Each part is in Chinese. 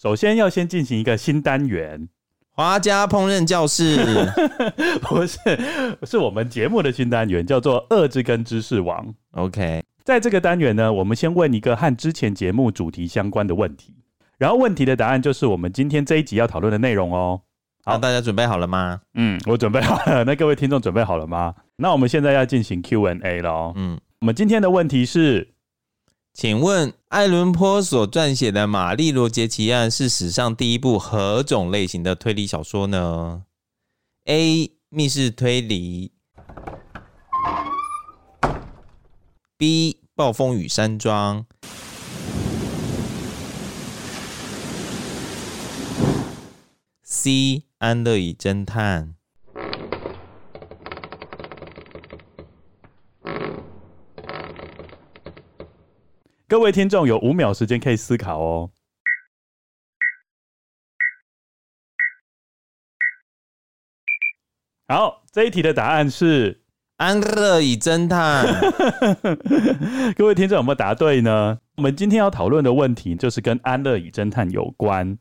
首先要先进行一个新单元。华家烹饪教室 不是，是我们节目的新单元，叫做“恶之根知识王”。OK，在这个单元呢，我们先问一个和之前节目主题相关的问题，然后问题的答案就是我们今天这一集要讨论的内容哦。好，大家准备好了吗？嗯，我准备好了。那各位听众准备好了吗？那我们现在要进行 Q&A 了。嗯，我们今天的问题是。请问，爱伦坡所撰写的《玛丽罗杰奇案》是史上第一部何种类型的推理小说呢？A. 密室推理；B. 暴风雨山庄；C. 安乐椅侦探。各位听众有五秒时间可以思考哦。好，这一题的答案是安乐椅侦探。各位听众有没有答对呢？我们今天要讨论的问题就是跟安乐椅侦探有关。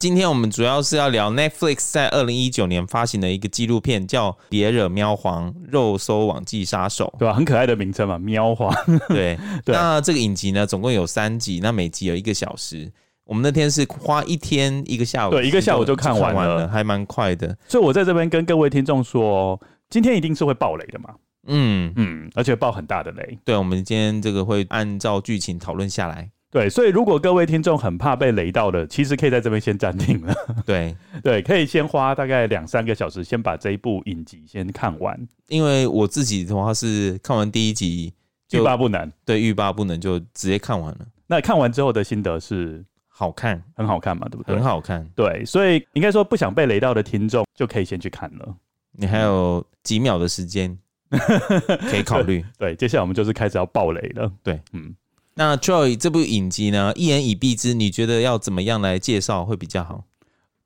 今天我们主要是要聊 Netflix 在二零一九年发行的一个纪录片，叫《别惹喵皇：肉搜网际杀手》，对吧？很可爱的名称嘛，喵皇。对 对。那这个影集呢，总共有三集，那每集有一个小时。我们那天是花一天一个下午，对，一个下午就看完了，完了还蛮快的。所以我在这边跟各位听众说，今天一定是会爆雷的嘛。嗯嗯，而且爆很大的雷。对，我们今天这个会按照剧情讨论下来。对，所以如果各位听众很怕被雷到的，其实可以在这边先暂停了。对 对，可以先花大概两三个小时，先把这一部影集先看完。因为我自己的话是看完第一集欲罢不能，对，欲罢不能就直接看完了。那看完之后的心得是好看，很好看嘛，对不对？很好看。对，所以应该说不想被雷到的听众就可以先去看了。你还有几秒的时间 可以考虑。对，接下来我们就是开始要爆雷了。对，嗯。那 Troy 这部影集呢，一言以蔽之，你觉得要怎么样来介绍会比较好？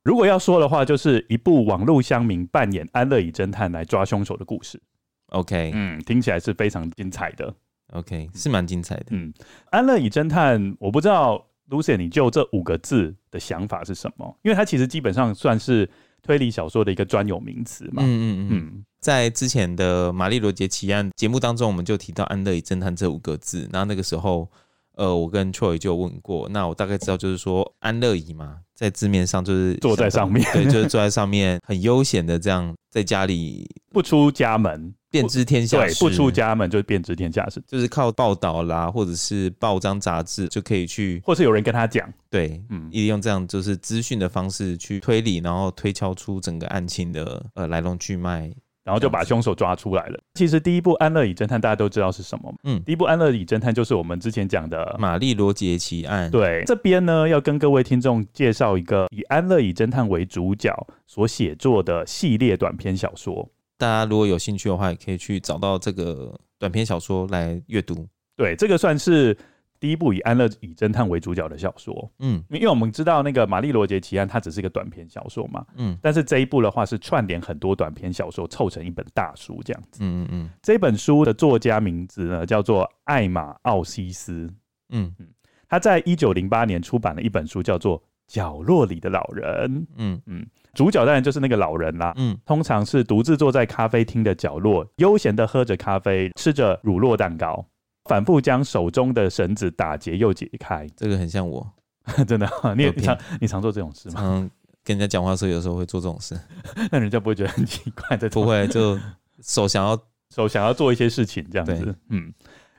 如果要说的话，就是一部网络乡民扮演安乐椅侦探来抓凶手的故事。OK，嗯，听起来是非常精彩的。OK，是蛮精彩的。嗯，安乐椅侦探，我不知道 Lucien 你就这五个字的想法是什么？因为它其实基本上算是推理小说的一个专有名词嘛。嗯嗯嗯。在之前的《玛丽罗杰奇案》节目当中，我们就提到安乐椅侦探这五个字。然后那个时候。呃，我跟 Troy 就问过，那我大概知道，就是说安乐椅嘛，在字面上就是坐在上面，对，就是坐在上面，很悠闲的这样在家里不出家门，便知天下事。对，不出家门就是便知天下事，就是靠报道啦，或者是报章杂志就可以去，或是有人跟他讲，对，嗯，一直用这样就是资讯的方式去推理，然后推敲出整个案情的呃来龙去脉。然后就把凶手抓出来了。其实第一部《安乐椅侦探》大家都知道是什么？嗯，第一部《安乐椅侦探》就是我们之前讲的《玛丽罗杰奇案》。对，这边呢要跟各位听众介绍一个以安乐椅侦探为主角所写作的系列短篇小说。大家如果有兴趣的话，也可以去找到这个短篇小说来阅读。对，这个算是。第一部以安乐椅侦探为主角的小说，嗯，因为我们知道那个玛丽罗杰奇案，它只是一个短篇小说嘛，嗯，但是这一部的话是串联很多短篇小说凑成一本大书这样子，嗯嗯嗯。这本书的作家名字呢叫做艾玛奥西斯，嗯。嗯，他在一九零八年出版了一本书叫做《角落里的老人》，嗯。嗯，主角当然就是那个老人啦，嗯，通常是独自坐在咖啡厅的角落，悠闲的喝着咖啡，吃着乳酪蛋糕。反复将手中的绳子打结又解开，这个很像我，真的。你也常你常做这种事吗？嗯，跟人家讲话的时候，有时候会做这种事，那人家不会觉得很奇怪的？不会，就手想要手想要做一些事情这样子。嗯，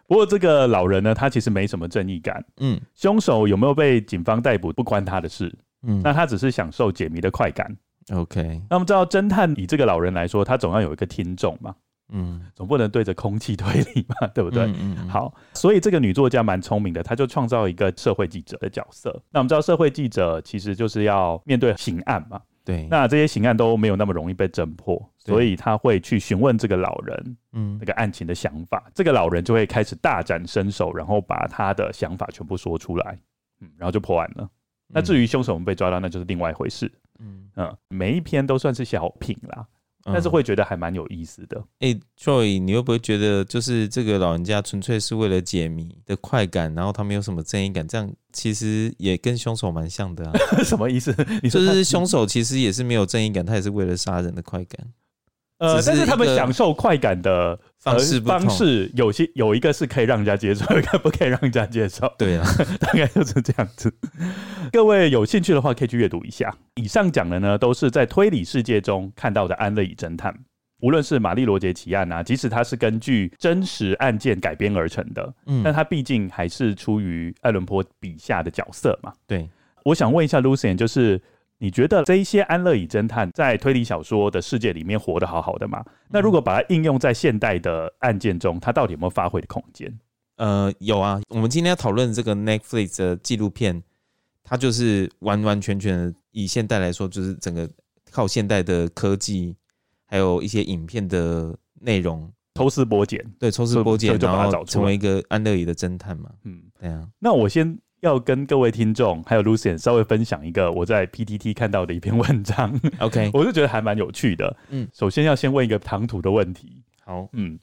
不过这个老人呢，他其实没什么正义感。嗯，凶手有没有被警方逮捕不关他的事。嗯，那他只是享受解谜的快感。OK，那我们知道侦探以这个老人来说，他总要有一个听众嘛。嗯，总不能对着空气推理嘛，对不对？嗯嗯。好，所以这个女作家蛮聪明的，她就创造一个社会记者的角色。那我们知道，社会记者其实就是要面对刑案嘛。对。那这些刑案都没有那么容易被侦破，所以他会去询问这个老人，嗯，那个案情的想法。这个老人就会开始大展身手，然后把他的想法全部说出来，嗯，然后就破案了。那至于凶手们被抓到，那就是另外一回事。嗯嗯，每一篇都算是小品啦。但是会觉得还蛮有意思的。哎、嗯欸、，Joy，你会不会觉得就是这个老人家纯粹是为了解谜的快感，然后他没有什么正义感？这样其实也跟凶手蛮像的啊。什么意思？就是凶手其实也是没有正义感，他也是为了杀人的快感。呃，但是他们享受快感的方式方式有些有一个是可以让人家接受，一个不可以让人家接受。对啊，大概就是这样子。各位有兴趣的话，可以去阅读一下。以上讲的呢，都是在推理世界中看到的安乐椅侦探。无论是玛丽罗杰奇案啊，即使它是根据真实案件改编而成的，嗯，但它毕竟还是出于爱伦坡笔下的角色嘛。对，我想问一下 Lucian，就是。你觉得这一些安乐椅侦探在推理小说的世界里面活得好好的吗？那如果把它应用在现代的案件中，它到底有没有发挥的空间？呃，有啊。我们今天要讨论这个 Netflix 的纪录片，它就是完完全全以现代来说，就是整个靠现代的科技，还有一些影片的内容抽丝剥茧，对，抽丝剥茧，然后成为一个安乐椅的侦探嘛。嗯，对啊。那我先。要跟各位听众还有 Lucian 稍微分享一个我在 PTT 看到的一篇文章，OK，我就觉得还蛮有趣的。嗯，首先要先问一个唐突的问题。好，嗯，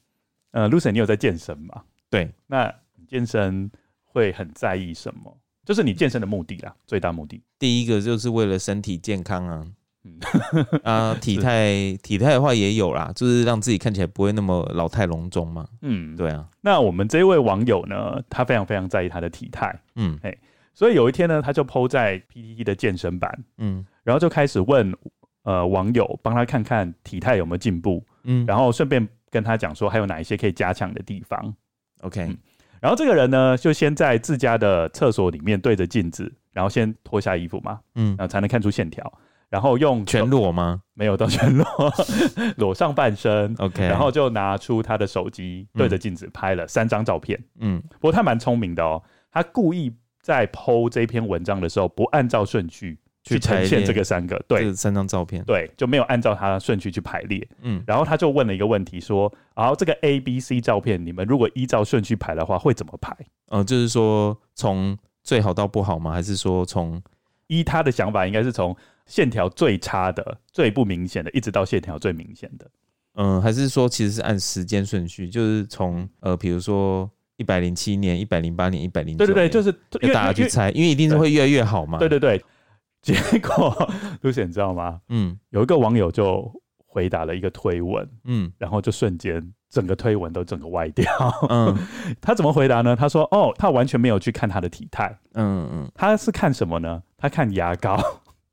呃，Lucian，你有在健身吗？对，那你健身会很在意什么？就是你健身的目的啦，最大目的。第一个就是为了身体健康啊。嗯 啊，体态体态的话也有啦，就是让自己看起来不会那么老态龙钟嘛。嗯，对啊。那我们这位网友呢，他非常非常在意他的体态。嗯，哎，所以有一天呢，他就 PO 在 PTT 的健身版，嗯，然后就开始问呃网友帮他看看体态有没有进步，嗯，然后顺便跟他讲说还有哪一些可以加强的地方。OK，嗯，然后这个人呢，就先在自家的厕所里面对着镜子，然后先脱下衣服嘛，嗯，然后才能看出线条。然后用全裸吗？没有到全裸，裸上半身。OK，然后就拿出他的手机，对着镜子拍了三张照片。嗯，不过他蛮聪明的哦，他故意在 PO 这篇文章的时候，不按照顺序去呈现这个三个，对，三张照片，对，就没有按照他的顺序去排列。嗯，然后他就问了一个问题，说：“然后这个 A、B、C 照片，你们如果依照顺序排的话，会怎么排？”嗯，就是说从最好到不好吗？还是说从依他的想法，应该是从。线条最差的、最不明显的，一直到线条最明显的，嗯，还是说其实是按时间顺序，就是从呃，比如说一百零七年、一百零八年、一百零对对对，就是就大家去猜，因为一定是会越来越好嘛。对对对，结果 露西你知道吗？嗯，有一个网友就回答了一个推文，嗯，然后就瞬间整个推文都整个歪掉。嗯，他怎么回答呢？他说：“哦，他完全没有去看他的体态，嗯嗯，他是看什么呢？他看牙膏。”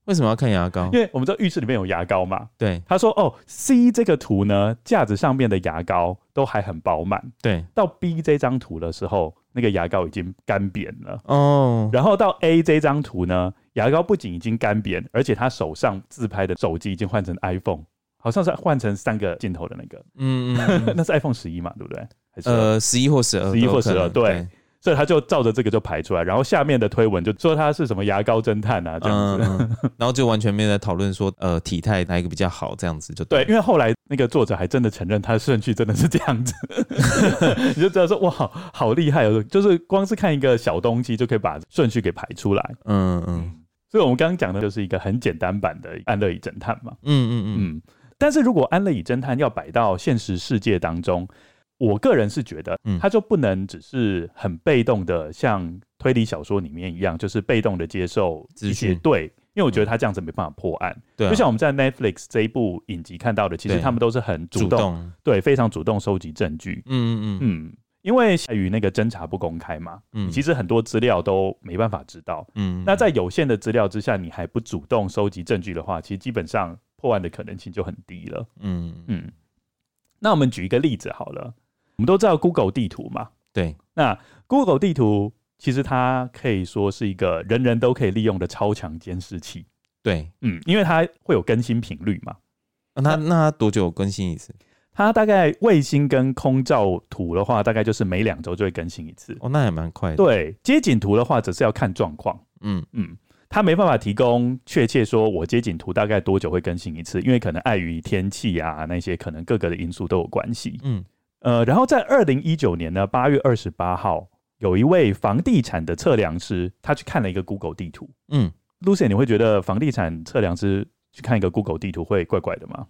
为什么要看牙膏？因为我们知道浴室里面有牙膏嘛。对，他说：“哦，C 这个图呢，架子上面的牙膏都还很饱满。对，到 B 这张图的时候，那个牙膏已经干扁了。哦，然后到 A 这张图呢，牙膏不仅已经干扁，而且他手上自拍的手机已经换成 iPhone，好像是换成三个镜头的那个。嗯嗯，那是 iPhone 十一嘛，对不对？还是呃，十一或十二，十一或十二，对。”所以他就照着这个就排出来，然后下面的推文就说他是什么牙膏侦探啊这样子，嗯，然后就完全没有在讨论说呃体态哪一个比较好这样子就对，因为后来那个作者还真的承认他的顺序真的是这样子，你就知道说哇好厉害哦，就是光是看一个小东西就可以把顺序给排出来，嗯嗯，所以我们刚刚讲的就是一个很简单版的安乐椅侦探嘛，嗯嗯。嗯，但是如果安乐椅侦探要摆到现实世界当中。我个人是觉得，他就不能只是很被动的，像推理小说里面一样，就是被动的接受一些。对，因为我觉得他这样子没办法破案。对，就像我们在 Netflix 这一部影集看到的，其实他们都是很主动，对，非常主动收集证据。嗯嗯嗯，因为碍于那个侦查不公开嘛，嗯，其实很多资料都没办法知道。嗯，那在有限的资料之下，你还不主动收集证据的话，其实基本上破案的可能性就很低了。嗯嗯，那我们举一个例子好了。我们都知道 Google 地图嘛，对。那 Google 地图其实它可以说是一个人人都可以利用的超强监视器，对，嗯，因为它会有更新频率嘛。那那它多久更新一次？它大概卫星跟空照图的话，大概就是每两周就会更新一次。哦，那也蛮快的。对，街景图的话，只是要看状况。嗯嗯，它没办法提供确切说，我街景图大概多久会更新一次，因为可能碍于天气啊那些可能各个的因素都有关系。嗯呃，然后在二零一九年呢，八月二十八号，有一位房地产的测量师，他去看了一个 Google 地图。嗯，Lucy，你会觉得房地产测量师去看一个 Google 地图会怪怪的吗？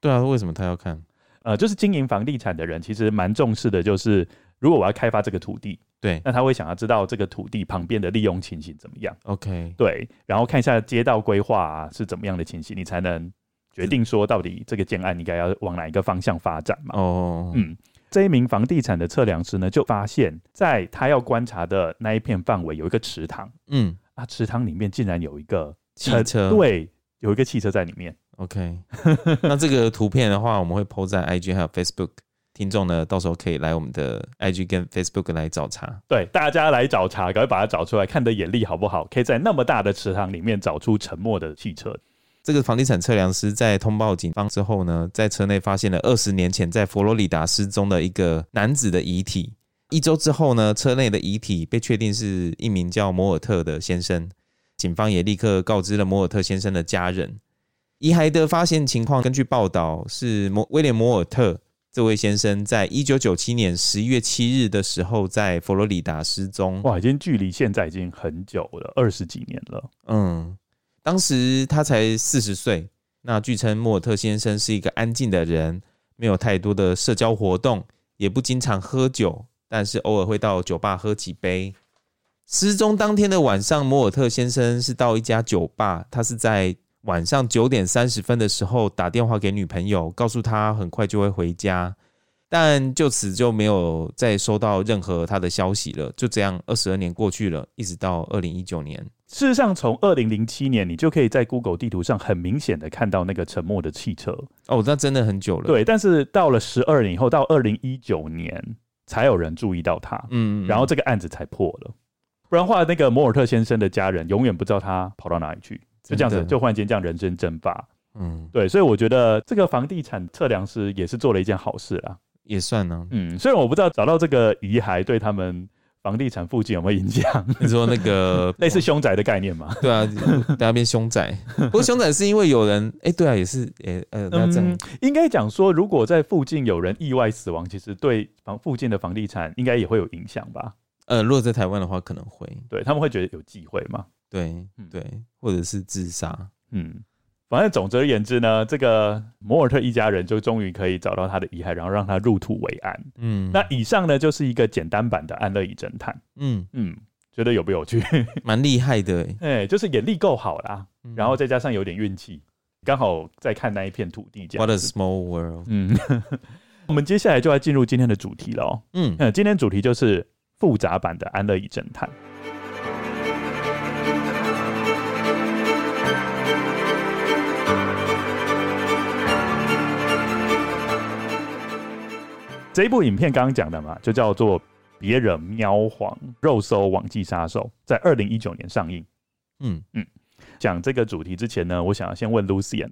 对啊，为什么他要看？呃，就是经营房地产的人其实蛮重视的，就是如果我要开发这个土地，对，那他会想要知道这个土地旁边的利用情形怎么样。OK，对，然后看一下街道规划啊是怎么样的情形，你才能决定说到底这个建案应该要往哪一个方向发展嘛。哦，嗯，这一名房地产的测量师呢，就发现在他要观察的那一片范围有一个池塘，嗯，啊，池塘里面竟然有一个汽车，对，有一个汽车在里面。OK，那这个图片的话，我们会 po 在 IG 还有 Facebook，听众呢到时候可以来我们的 IG 跟 Facebook 来找茬。对，大家来找茬，赶快把它找出来，看的眼力好不好？可以在那么大的池塘里面找出沉没的汽车。这个房地产测量师在通报警方之后呢，在车内发现了二十年前在佛罗里达失踪的一个男子的遗体。一周之后呢，车内的遗体被确定是一名叫摩尔特的先生。警方也立刻告知了摩尔特先生的家人。遗骸的发现情况，根据报道是摩威廉摩尔特这位先生，在一九九七年十一月七日的时候，在佛罗里达失踪。哇，已经距离现在已经很久了，二十几年了。嗯，当时他才四十岁。那据称，莫尔特先生是一个安静的人，没有太多的社交活动，也不经常喝酒，但是偶尔会到酒吧喝几杯。失踪当天的晚上，莫尔特先生是到一家酒吧，他是在。晚上九点三十分的时候打电话给女朋友，告诉她很快就会回家，但就此就没有再收到任何他的消息了。就这样，二十二年过去了，一直到二零一九年。事实上，从二零零七年，你就可以在 Google 地图上很明显的看到那个沉默的汽车。哦，那真的很久了。对，但是到了十二年以后，到二零一九年才有人注意到它。嗯，然后这个案子才破了。不然的话，那个摩尔特先生的家人永远不知道他跑到哪里去。就这样子，就忽然间这样人间蒸发，嗯，对，所以我觉得这个房地产测量师也是做了一件好事啦，也算呢，嗯，虽然我不知道找到这个遗骸对他们房地产附近有没有影响，你说那个 类似凶宅的概念吗？对啊，大家变凶宅，不过凶宅是因为有人，哎、欸，对啊，也是，哎、欸，呃，那这样、嗯、应该讲说，如果在附近有人意外死亡，其实对房附近的房地产应该也会有影响吧？呃，如果在台湾的话，可能会，对他们会觉得有忌讳嘛？对，对，或者是自杀。嗯，反正总之而言之呢，这个摩尔特一家人就终于可以找到他的遗骸，然后让他入土为安。嗯，那以上呢就是一个简单版的安乐椅侦探。嗯嗯，觉得有不有趣？蛮厉害的，哎、欸，就是眼力够好啦，然后再加上有点运气，刚好在看那一片土地。What a small world！嗯，我们接下来就要进入今天的主题了。嗯，今天主题就是复杂版的安乐椅侦探。这一部影片刚刚讲的嘛，就叫做《别惹喵皇肉搜网际杀手》，在二零一九年上映。嗯嗯，讲这个主题之前呢，我想要先问 Lucian，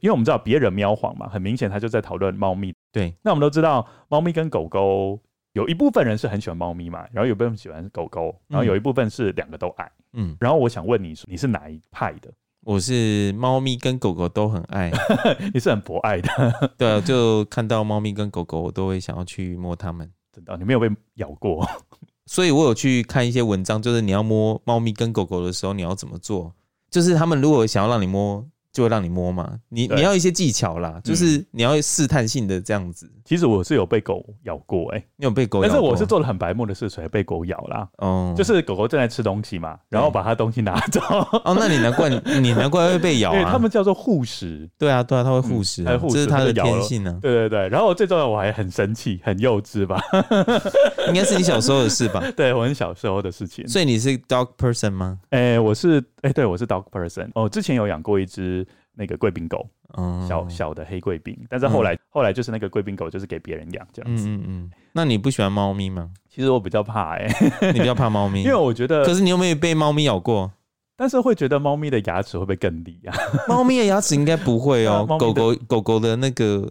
因为我们知道《别惹喵皇》嘛，很明显他就在讨论猫咪。对，那我们都知道，猫咪跟狗狗有一部分人是很喜欢猫咪嘛，然后有一部分喜欢狗狗，然后有一部分是两个都爱。嗯，然后我想问你，你是哪一派的？我是猫咪跟狗狗都很爱，你是很博爱的。对啊，就看到猫咪跟狗狗，我都会想要去摸它们。真的，你没有被咬过？所以我有去看一些文章，就是你要摸猫咪跟狗狗的时候，你要怎么做？就是他们如果想要让你摸。就会让你摸嘛，你你要一些技巧啦，就是你要试探性的这样子。嗯、其实我是有被狗咬过哎、欸，你有被狗咬过？但是我是做了很白目的事，所以被狗咬啦。哦，就是狗狗正在吃东西嘛，然后把它东西拿走。哦，那你难怪你难怪会被咬他们叫做护食。对啊，对啊，它会护食，啊，这是它的天性呢、啊。对对对，然后最重要我还很生气，很幼稚吧？应该是你小时候的事吧？对，我很小时候的事情。所以你是 dog person 吗？哎、欸，我是哎、欸，对我是 dog person。哦，之前有养过一只。那个贵宾狗，嗯、小小的黑贵宾，但是后来、嗯、后来就是那个贵宾狗就是给别人养这样子。嗯嗯，那你不喜欢猫咪吗？其实我比较怕哎、欸，你比较怕猫咪，因为我觉得，可是你有没有被猫咪咬过？但是会觉得猫咪的牙齿会不会更利啊？猫咪的牙齿应该不会哦、喔，狗狗狗狗的那个。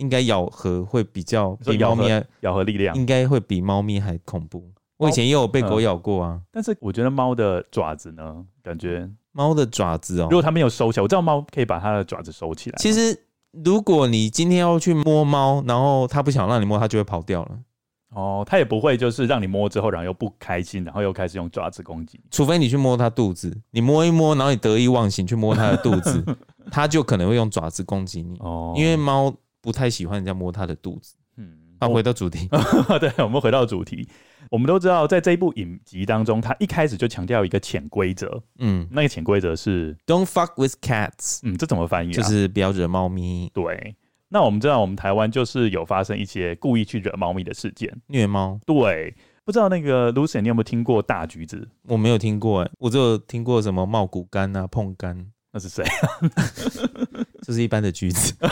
应该咬合会比较比猫咪咬合力量应该会比猫咪还恐怖。我以前也有被狗咬过啊，但是我觉得猫的爪子呢，感觉猫的爪子哦，如果它没有收起来，我知道猫可以把它的爪子收起来。其实如果你今天要去摸猫，然后它不想让你摸，它就会跑掉了。哦，它也不会就是让你摸之后，然后又不开心，然后又开始用爪子攻击。除非你去摸它肚子，你摸一摸，然后你得意忘形去摸它的肚子，它就可能会用爪子攻击你。哦，因为猫不太喜欢人家摸它的肚子。嗯，好，回到主题。对，我们回到主题。我们都知道，在这一部影集当中，他一开始就强调一个潜规则。嗯，那个潜规则是 "Don't fuck with cats"。嗯，这怎么翻译啊？就是不要惹猫咪。对。那我们知道，我们台湾就是有发生一些故意去惹猫咪的事件，虐猫。对。不知道那个 Lucien，你有没有听过大橘子？我没有听过，哎，我只有听过什么茂谷柑啊、碰柑。那是谁？这是一般的橘子。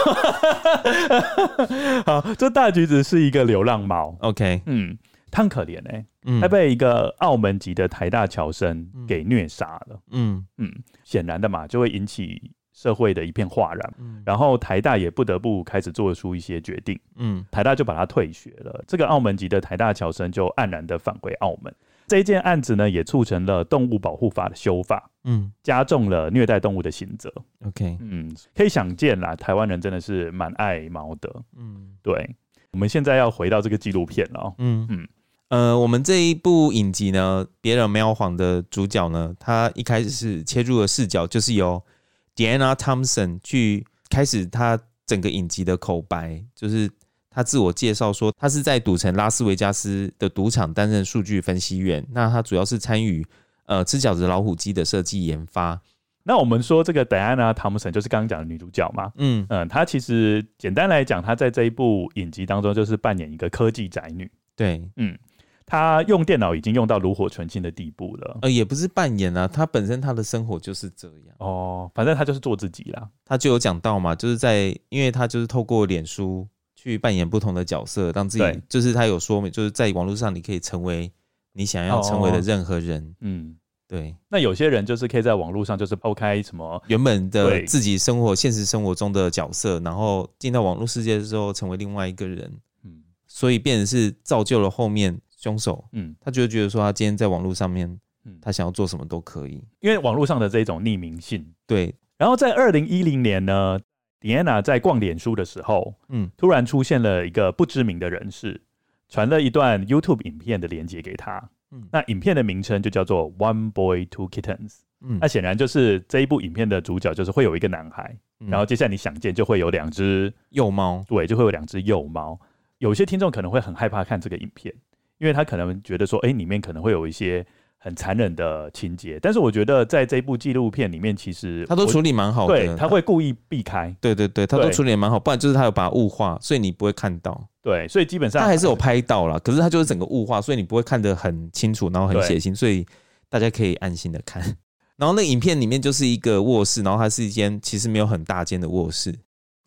好，这大橘子是一个流浪猫。OK，嗯。他很可怜哎、欸，嗯、他被一个澳门籍的台大侨生给虐杀了。嗯嗯，显、嗯、然的嘛，就会引起社会的一片哗然。嗯、然后台大也不得不开始做出一些决定。嗯，台大就把他退学了。这个澳门籍的台大侨生就黯然的返回澳门。这一件案子呢，也促成了动物保护法的修法。嗯，加重了虐待动物的刑责。OK，嗯，可以想见啦，台湾人真的是蛮爱猫的。嗯，对。我们现在要回到这个纪录片了。嗯嗯。呃，我们这一部影集呢，《别惹喵皇》的主角呢，他一开始是切入的视角，就是由 Diana Thompson 去开始他整个影集的口白，就是他自我介绍说，他是在赌城拉斯维加斯的赌场担任数据分析员。那他主要是参与呃吃饺子老虎机的设计研发。那我们说这个 Diana Thompson 就是刚刚讲的女主角嘛？嗯嗯，她其实简单来讲，她在这一部影集当中就是扮演一个科技宅女。对，嗯。她用电脑已经用到炉火纯青的地步了，呃，也不是扮演啊，她本身她的生活就是这样哦，反正她就是做自己啦。她就有讲到嘛，就是在，因为她就是透过脸书去扮演不同的角色，让自己，就是她有说明，就是在网络上你可以成为你想要成为的任何人。哦、嗯，对。那有些人就是可以在网络上就是抛开什么原本的自己生活、现实生活中的角色，然后进到网络世界之后成为另外一个人。嗯，所以变成是造就了后面。凶手，嗯，他就会觉得说，他今天在网络上面，嗯，他想要做什么都可以，因为网络上的这种匿名性，对。然后在二零一零年呢，Diana 在逛脸书的时候，嗯，突然出现了一个不知名的人士，传了一段 YouTube 影片的连接给他，嗯，那影片的名称就叫做 One Boy Two Kittens，嗯，那显然就是这一部影片的主角就是会有一个男孩，嗯，然后接下来你想见就会有两只幼猫，对，就会有两只幼猫。有些听众可能会很害怕看这个影片。因为他可能觉得说，哎、欸，里面可能会有一些很残忍的情节，但是我觉得在这部纪录片里面，其实他都处理蛮好的，对，他会故意避开，对对对，他都处理蛮好，不然就是他有把它雾化，所以你不会看到，对，所以基本上他还是有拍到了，可是他就是整个雾化，所以你不会看得很清楚，然后很血腥，所以大家可以安心的看。然后那影片里面就是一个卧室，然后它是一间其实没有很大间的卧室，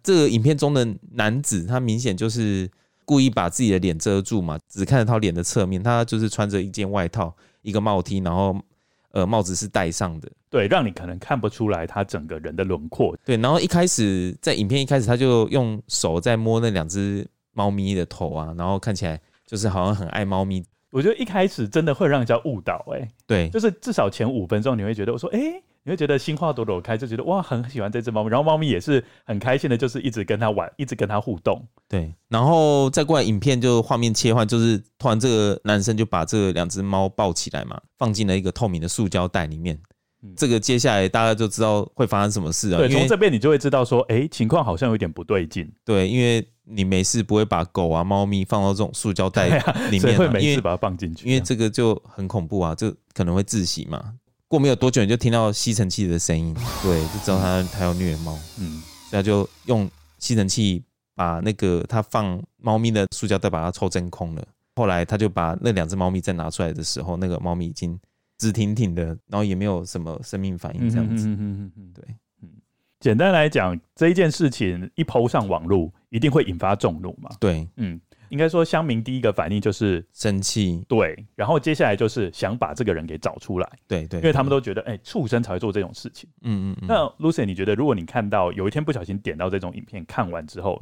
这个影片中的男子他明显就是。故意把自己的脸遮住嘛，只看得到脸的侧面。他就是穿着一件外套，一个帽 T，然后呃帽子是戴上的，对，让你可能看不出来他整个人的轮廓。对，然后一开始在影片一开始他就用手在摸那两只猫咪的头啊，然后看起来就是好像很爱猫咪。我觉得一开始真的会让人家误导，哎，对，就是至少前五分钟你会觉得我说，哎、欸。你会觉得心花朵朵开，就觉得哇，很喜欢这只猫咪，然后猫咪也是很开心的，就是一直跟它玩，一直跟它互动。对，然后再过来，影片就画面切换，就是突然这个男生就把这两只猫抱起来嘛，放进了一个透明的塑胶袋里面。嗯、这个接下来大家就知道会发生什么事了。对，从这边你就会知道说，哎，情况好像有点不对劲。对，因为你没事不会把狗啊、猫咪放到这种塑胶袋里面、啊，会没事把它放进去，因为这个就很恐怖啊，就可能会窒息嘛。过没有多久，你就听到吸尘器的声音，对，就知道他他要虐猫，嗯，所以他就用吸尘器把那个他放猫咪的塑胶袋把它抽真空了。后来他就把那两只猫咪再拿出来的时候，那个猫咪已经直挺挺的，然后也没有什么生命反应，这样子，嗯嗯嗯，对，嗯，简单来讲，这一件事情一 po 上网络，一定会引发众怒嘛，对，嗯。应该说，乡民第一个反应就是生气，对，然后接下来就是想把这个人给找出来，对对，因为他们都觉得，哎，畜生才会做这种事情。嗯嗯嗯。那 Lucien，你觉得，如果你看到有一天不小心点到这种影片，看完之后，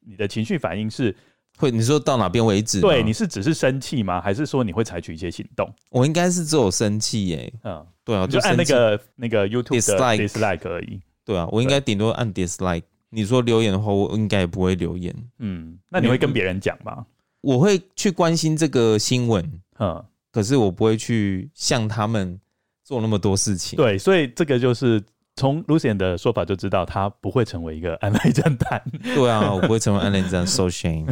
你的情绪反应是会，你说到哪边为止？对，你是只是生气吗？还是说你会采取一些行动？我应该是只有生气耶。嗯，对啊，就按那个那个 YouTube dislike dislike 而已。对啊，我应该顶多按 dislike。你说留言的话，我应该也不会留言。嗯，那你会跟别人讲吗？我会去关心这个新闻，嗯，可是我不会去向他们做那么多事情。对，所以这个就是从 Lucian 的说法就知道，他不会成为一个安乐侦探。对啊，我不会成为安乐侦探，so shame。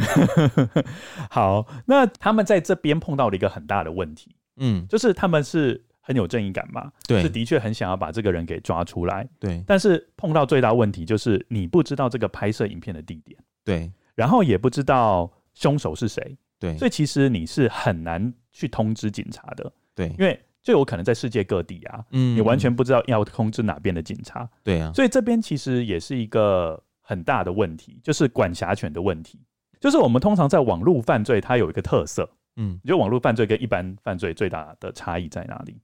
好，那他们在这边碰到了一个很大的问题，嗯，就是他们是。很有正义感嘛？对，是的确很想要把这个人给抓出来。对，但是碰到最大问题就是你不知道这个拍摄影片的地点，对，然后也不知道凶手是谁，对，所以其实你是很难去通知警察的，对，因为就有可能在世界各地啊，嗯，你完全不知道要通知哪边的警察，对啊，所以这边其实也是一个很大的问题，就是管辖权的问题，就是我们通常在网络犯罪，它有一个特色，嗯，你觉得网络犯罪跟一般犯罪最大的差异在哪里？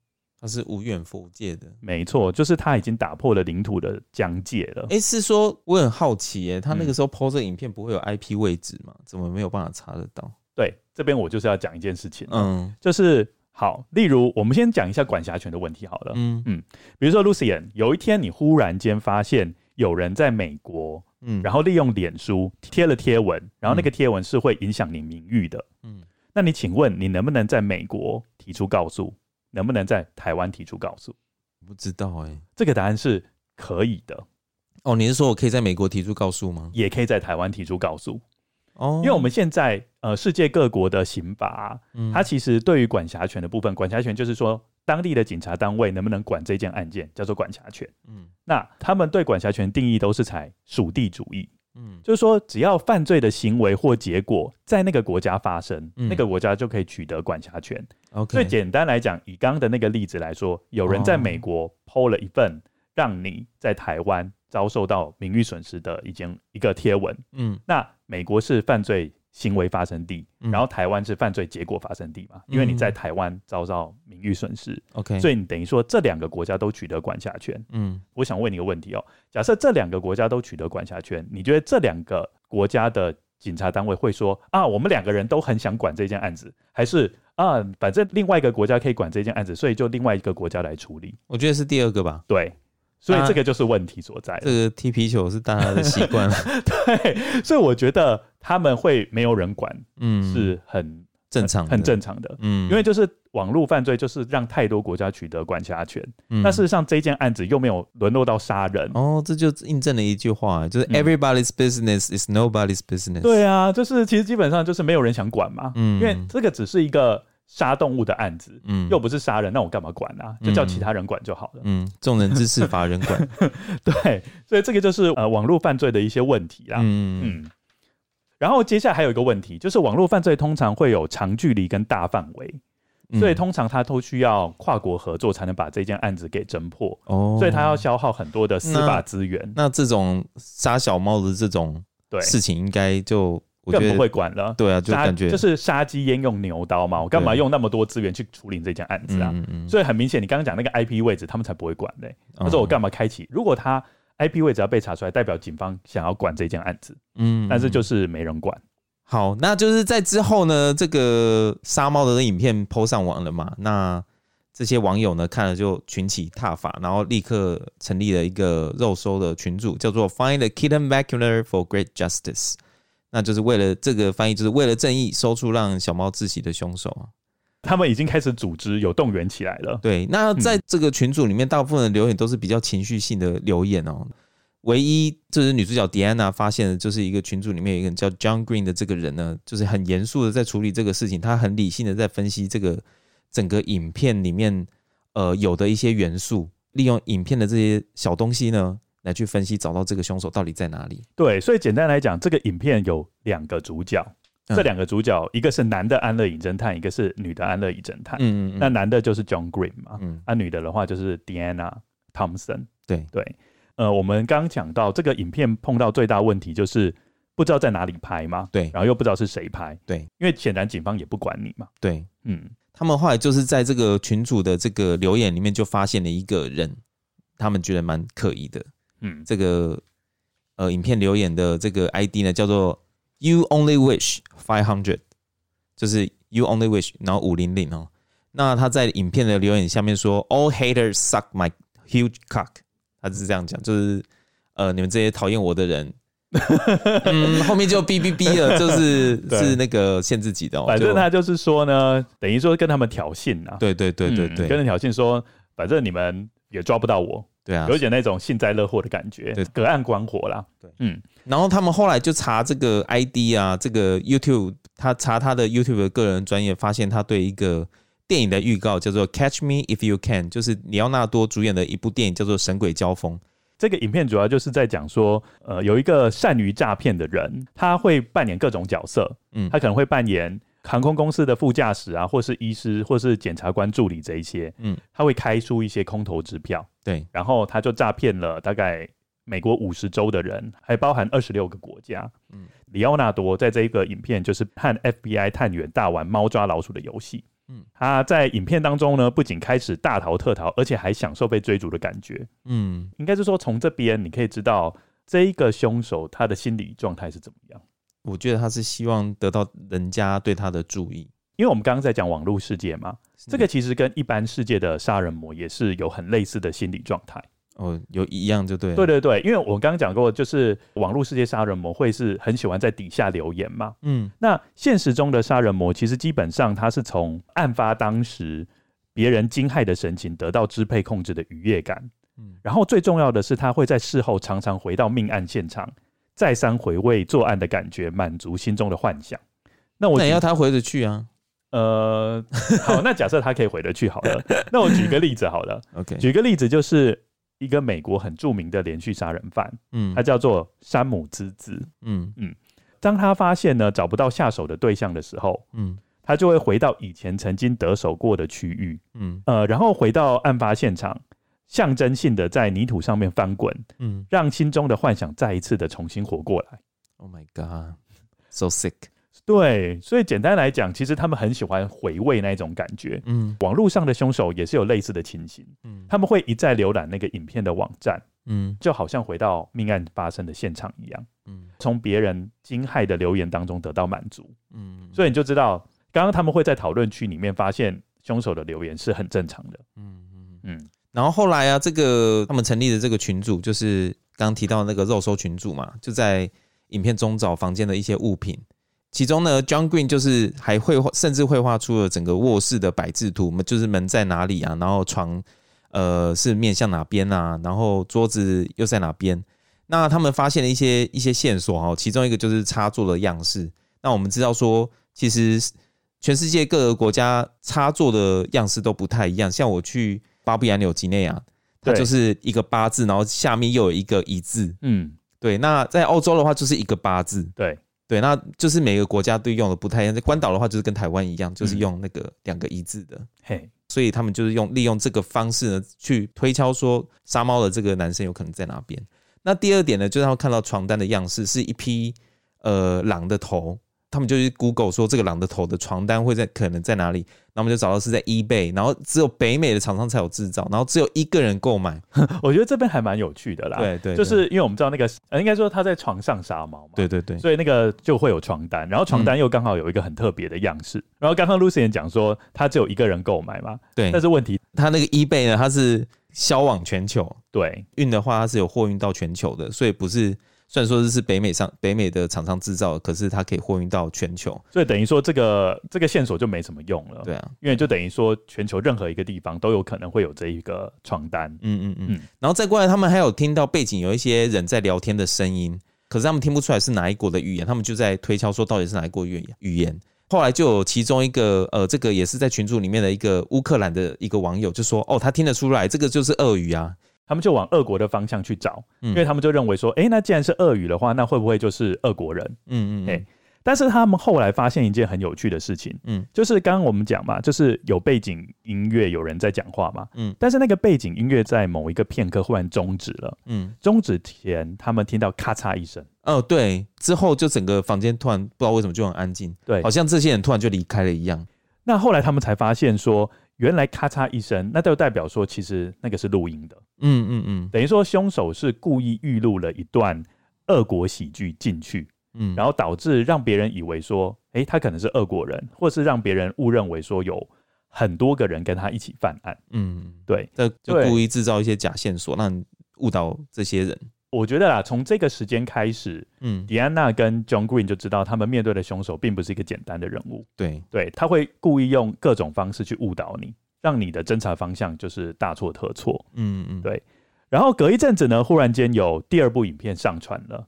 它是无远佛界的，没错，就是他已经打破了领土的疆界了。哎、欸，是说我很好奇、欸，哎，他那个时候 PO 这个影片不会有 IP 位置吗？怎么没有办法查得到？对，这边我就是要讲一件事情，嗯，就是好，例如我们先讲一下管辖权的问题好了，嗯嗯，比如说 Lucien，有一天你忽然间发现有人在美国，嗯，然后利用脸书贴了贴文，然后那个贴文是会影响你名誉的，嗯，那你请问你能不能在美国提出告诉？能不能在台湾提出告诉？不知道哎、欸，这个答案是可以的。哦，你是说我可以在美国提出告诉吗？也可以在台湾提出告诉。哦，因为我们现在呃，世界各国的刑法、啊，嗯，它其实对于管辖权的部分，管辖权就是说当地的警察单位能不能管这件案件，叫做管辖权。嗯，那他们对管辖权定义都是采属地主义。嗯，就是说，只要犯罪的行为或结果在那个国家发生，嗯、那个国家就可以取得管辖权。所以简单来讲，以刚刚的那个例子来说，有人在美国 PO 了一份让你在台湾遭受到名誉损失的一件一个贴文。嗯，那美国是犯罪行为发生地，然后台湾是犯罪结果发生地嘛？因为你在台湾遭到名誉损失，OK，所以你等于说这两个国家都取得管辖权。嗯，我想问你一个问题哦，假设这两个国家都取得管辖权，你觉得这两个国家的警察单位会说啊，我们两个人都很想管这件案子，还是啊，反正另外一个国家可以管这件案子，所以就另外一个国家来处理？我觉得是第二个吧。对。所以这个就是问题所在。这个踢皮球是大家的习惯。对，所以我觉得他们会没有人管，嗯，是很正常、很正常的。嗯，因为就是网络犯罪，就是让太多国家取得管辖权。嗯，那事实上这件案子又没有沦落到杀人。哦，这就印证了一句话，就是 “Everybody's business is nobody's business”。对啊，就是其实基本上就是没有人想管嘛。嗯，因为这个只是一个。杀动物的案子，嗯，又不是杀人，那我干嘛管啊？就叫其他人管就好了。嗯，众人之事法人管。对，所以这个就是呃网络犯罪的一些问题啦。嗯嗯。然后接下来还有一个问题，就是网络犯罪通常会有长距离跟大范围，嗯、所以通常他都需要跨国合作才能把这件案子给侦破。哦，所以他要消耗很多的司法资源。那，那这种杀小猫的这种事情，应该就。更不会管了，对啊，就感觉就是杀鸡焉用牛刀嘛，我干嘛用那么多资源去处理这件案子啊？嗯嗯、所以很明显，你刚刚讲那个 IP 位置，他们才不会管嘞。他说我干嘛开启？如果他 IP 位置要被查出来，代表警方想要管这件案子，嗯，但是就是没人管。好，那就是在之后呢，这个杀猫的影片 PO 上网了嘛？那这些网友呢看了就群起踏伐，然后立刻成立了一个肉搜的群组，叫做 Find the Kitten Macular for Great Justice。那就是为了这个翻译，就是为了正义，搜出让小猫窒息的凶手啊！他们已经开始组织，有动员起来了。对，那在这个群组里面，大部分的留言都是比较情绪性的留言哦。唯一就是女主角 Diana 发现的，就是一个群组里面有一个人叫 John Green 的这个人呢，就是很严肃的在处理这个事情，他很理性的在分析这个整个影片里面呃有的一些元素，利用影片的这些小东西呢。来去分析，找到这个凶手到底在哪里？对，所以简单来讲，这个影片有两个主角，嗯、这两个主角一个是男的安乐椅侦探，一个是女的安乐椅侦探。嗯，嗯，嗯，那男的就是 John Green 嘛，嗯，啊，女的的话就是 Diana Thompson。对。对，呃，我们刚刚讲到这个影片碰到最大问题就是不知道在哪里拍嘛，对，然后又不知道是谁拍，对，因为显然警方也不管你嘛，对，嗯，他们后来就是在这个群组的这个留言里面就发现了一个人，他们觉得蛮可疑的。嗯，这个呃，影片留言的这个 ID 呢，叫做 You only wish five hundred，就是 You only wish，然后五零零哦。那他在影片的留言下面说，All haters suck my huge cock，他是这样讲，就是呃，你们这些讨厌我的人，嗯，后面就哔哔哔了，就是 是那个限制级的。反正他就是说呢，等于说跟他们挑衅啊，对对对对对，跟人挑衅说，反正你们也抓不到我，对啊，有点那种幸灾乐祸的感觉，对，隔岸观火啦，对，嗯。然后他们后来就查这个 ID 啊，这个 YouTube，他查他的 YouTube 的个人专业，发现他对一个。电影的预告叫做《Catch Me If You Can》，就是里奥纳多主演的一部电影，叫做《神鬼交锋》。这个影片主要就是在讲说，呃，有一个善于诈骗的人，他会扮演各种角色，嗯，他可能会扮演航空公司的副驾驶啊，或是医师，或是检察官助理这一些，嗯，他会开出一些空头支票，对，然后他就诈骗了大概美国五十州的人，还包含二十六个国家，嗯，里奥纳多在这一个影片就是和 FBI 探员大玩猫抓老鼠的游戏。嗯，他在影片当中呢，不仅开始大逃特逃，而且还享受被追逐的感觉。嗯，应该是说从这边你可以知道这一个凶手他的心理状态是怎么样。我觉得他是希望得到人家对他的注意，因为我们刚刚在讲网络世界嘛，这个其实跟一般世界的杀人魔也是有很类似的心理状态。哦，有一样就对，对对对，因为我刚刚讲过，就是网络世界杀人魔会是很喜欢在底下留言嘛，嗯，那现实中的杀人魔其实基本上他是从案发当时别人惊骇的神情得到支配控制的愉悦感，嗯，然后最重要的是他会在事后常常回到命案现场，再三回味作案的感觉，满足心中的幻想。那我那要他回得去啊？呃，好，那假设他可以回得去好了，那我举个例子好了，OK，举个例子就是。一个美国很著名的连续杀人犯，嗯，他叫做山姆之子，嗯。嗯，当他发现呢找不到下手的对象的时候，嗯，他就会回到以前曾经得手过的区域，嗯。呃，然后回到案发现场，象征性的在泥土上面翻滚，嗯，让心中的幻想再一次的重新活过来。Oh my god, so sick. 对，所以简单来讲，其实他们很喜欢回味那种感觉。嗯，网络上的凶手也是有类似的情形。嗯，他们会一再浏览那个影片的网站。嗯，就好像回到命案发生的现场一样。嗯，从别人惊骇的留言当中得到满足。嗯，所以你就知道，刚刚他们会在讨论区里面发现凶手的留言是很正常的。嗯嗯嗯。然后后来啊，这个他们成立的这个群组，就是刚提到那个肉搜群组嘛，就在影片中找房间的一些物品。其中呢，John Green 就是还绘画，甚至绘画出了整个卧室的摆置图，就是门在哪里啊，然后床呃是面向哪边啊，然后桌子又在哪边。那他们发现了一些一些线索哈，其中一个就是插座的样式。那我们知道说，其实全世界各个国家插座的样式都不太一样。像我去巴布亚纽几内亚，它就是一个八字，然后下面又有一个一字。嗯，对。那在欧洲的话，就是一个八字。对。对，那就是每个国家对用的不太一样。在关岛的话，就是跟台湾一样，就是用那个两个一字的。嘿、嗯，所以他们就是用利用这个方式呢，去推敲说杀猫的这个男生有可能在哪边。那第二点呢，就是他们看到床单的样式是一匹呃狼的头。他们就去 Google 说这个狼的头的床单会在可能在哪里，然后我们就找到是在 eBay，然后只有北美的厂商才有制造，然后只有一个人购买。我觉得这边还蛮有趣的啦。对对，就是因为我们知道那个，呃，应该说他在床上杀猫嘛。对对对。所以那个就会有床单，然后床单又刚好有一个很特别的样式。然后刚刚 Lucy 也讲说他只有一个人购买嘛。对。但是问题，他那个 eBay 呢，它是销往全球。对。运的话，它是有货运到全球的，所以不是。虽然说这是北美上北美的厂商制造，可是它可以货运到全球，所以等于说这个这个线索就没什么用了。对啊，因为就等于说全球任何一个地方都有可能会有这一个床单。嗯嗯嗯。然后再过来，他们还有听到背景有一些人在聊天的声音，可是他们听不出来是哪一国的语言，他们就在推敲说到底是哪一国语言语言。后来就有其中一个呃，这个也是在群组里面的一个乌克兰的一个网友就说：“哦，他听得出来，这个就是俄语啊。”他们就往俄国的方向去找，因为他们就认为说，哎、欸，那既然是俄语的话，那会不会就是俄国人？嗯嗯，哎，但是他们后来发现一件很有趣的事情，嗯，就是刚刚我们讲嘛，就是有背景音乐，有人在讲话嘛，嗯，但是那个背景音乐在某一个片刻忽然终止了，嗯，终止前他们听到咔嚓一声，哦，对，之后就整个房间突然不知道为什么就很安静，对，好像这些人突然就离开了一样。那后来他们才发现说。原来咔嚓一声，那就代表说，其实那个是录音的。嗯嗯嗯，等于说凶手是故意预录了一段俄国喜剧进去，嗯，然后导致让别人以为说，哎，他可能是俄国人，或是让别人误认为说有很多个人跟他一起犯案。嗯，对，这就故意制造一些假线索，让误导这些人。我觉得啦，从这个时间开始，嗯，迪安娜跟 John Green 就知道他们面对的凶手并不是一个简单的人物。对，对，他会故意用各种方式去误导你，让你的侦查方向就是大错特错。嗯嗯，对。然后隔一阵子呢，忽然间有第二部影片上传了。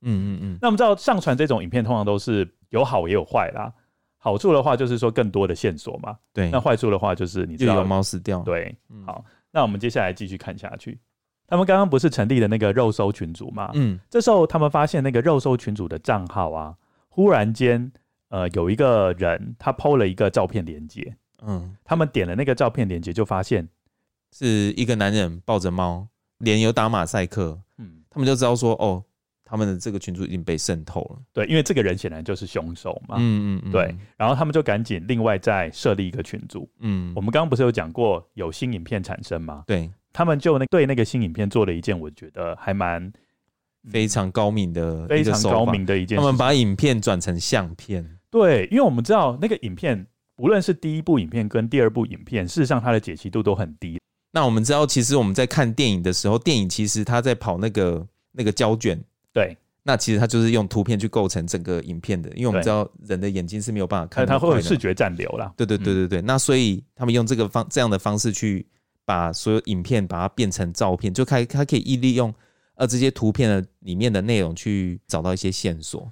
嗯嗯嗯。那我们知道上传这种影片通常都是有好也有坏啦。好处的话就是说更多的线索嘛。对。那坏处的话就是你知道有猫死掉。对。好，那我们接下来继续看下去。他们刚刚不是成立了那个肉搜群组吗？嗯，这时候他们发现那个肉搜群组的账号啊，忽然间，呃，有一个人他 PO 了一个照片链接，嗯，他们点了那个照片链接，就发现是一个男人抱着猫，脸有打马赛克，嗯，他们就知道说，哦，他们的这个群组已经被渗透了，对，因为这个人显然就是凶手嘛，嗯嗯嗯，对，然后他们就赶紧另外再设立一个群组，嗯，我们刚刚不是有讲过有新影片产生吗？对。他们就那对那个新影片做了一件我觉得还蛮非常高明的、非常高明的一件事。他们把影片转成相片，对，因为我们知道那个影片，无论是第一部影片跟第二部影片，事实上它的解析度都很低。那我们知道，其实我们在看电影的时候，电影其实它在跑那个那个胶卷，对，那其实它就是用图片去构成整个影片的。因为我们知道人的眼睛是没有办法看，它会有视觉暂留啦。对对对对对，嗯、那所以他们用这个方这样的方式去。把所有影片把它变成照片，就开它可以利用呃这些图片的里面的内容去找到一些线索。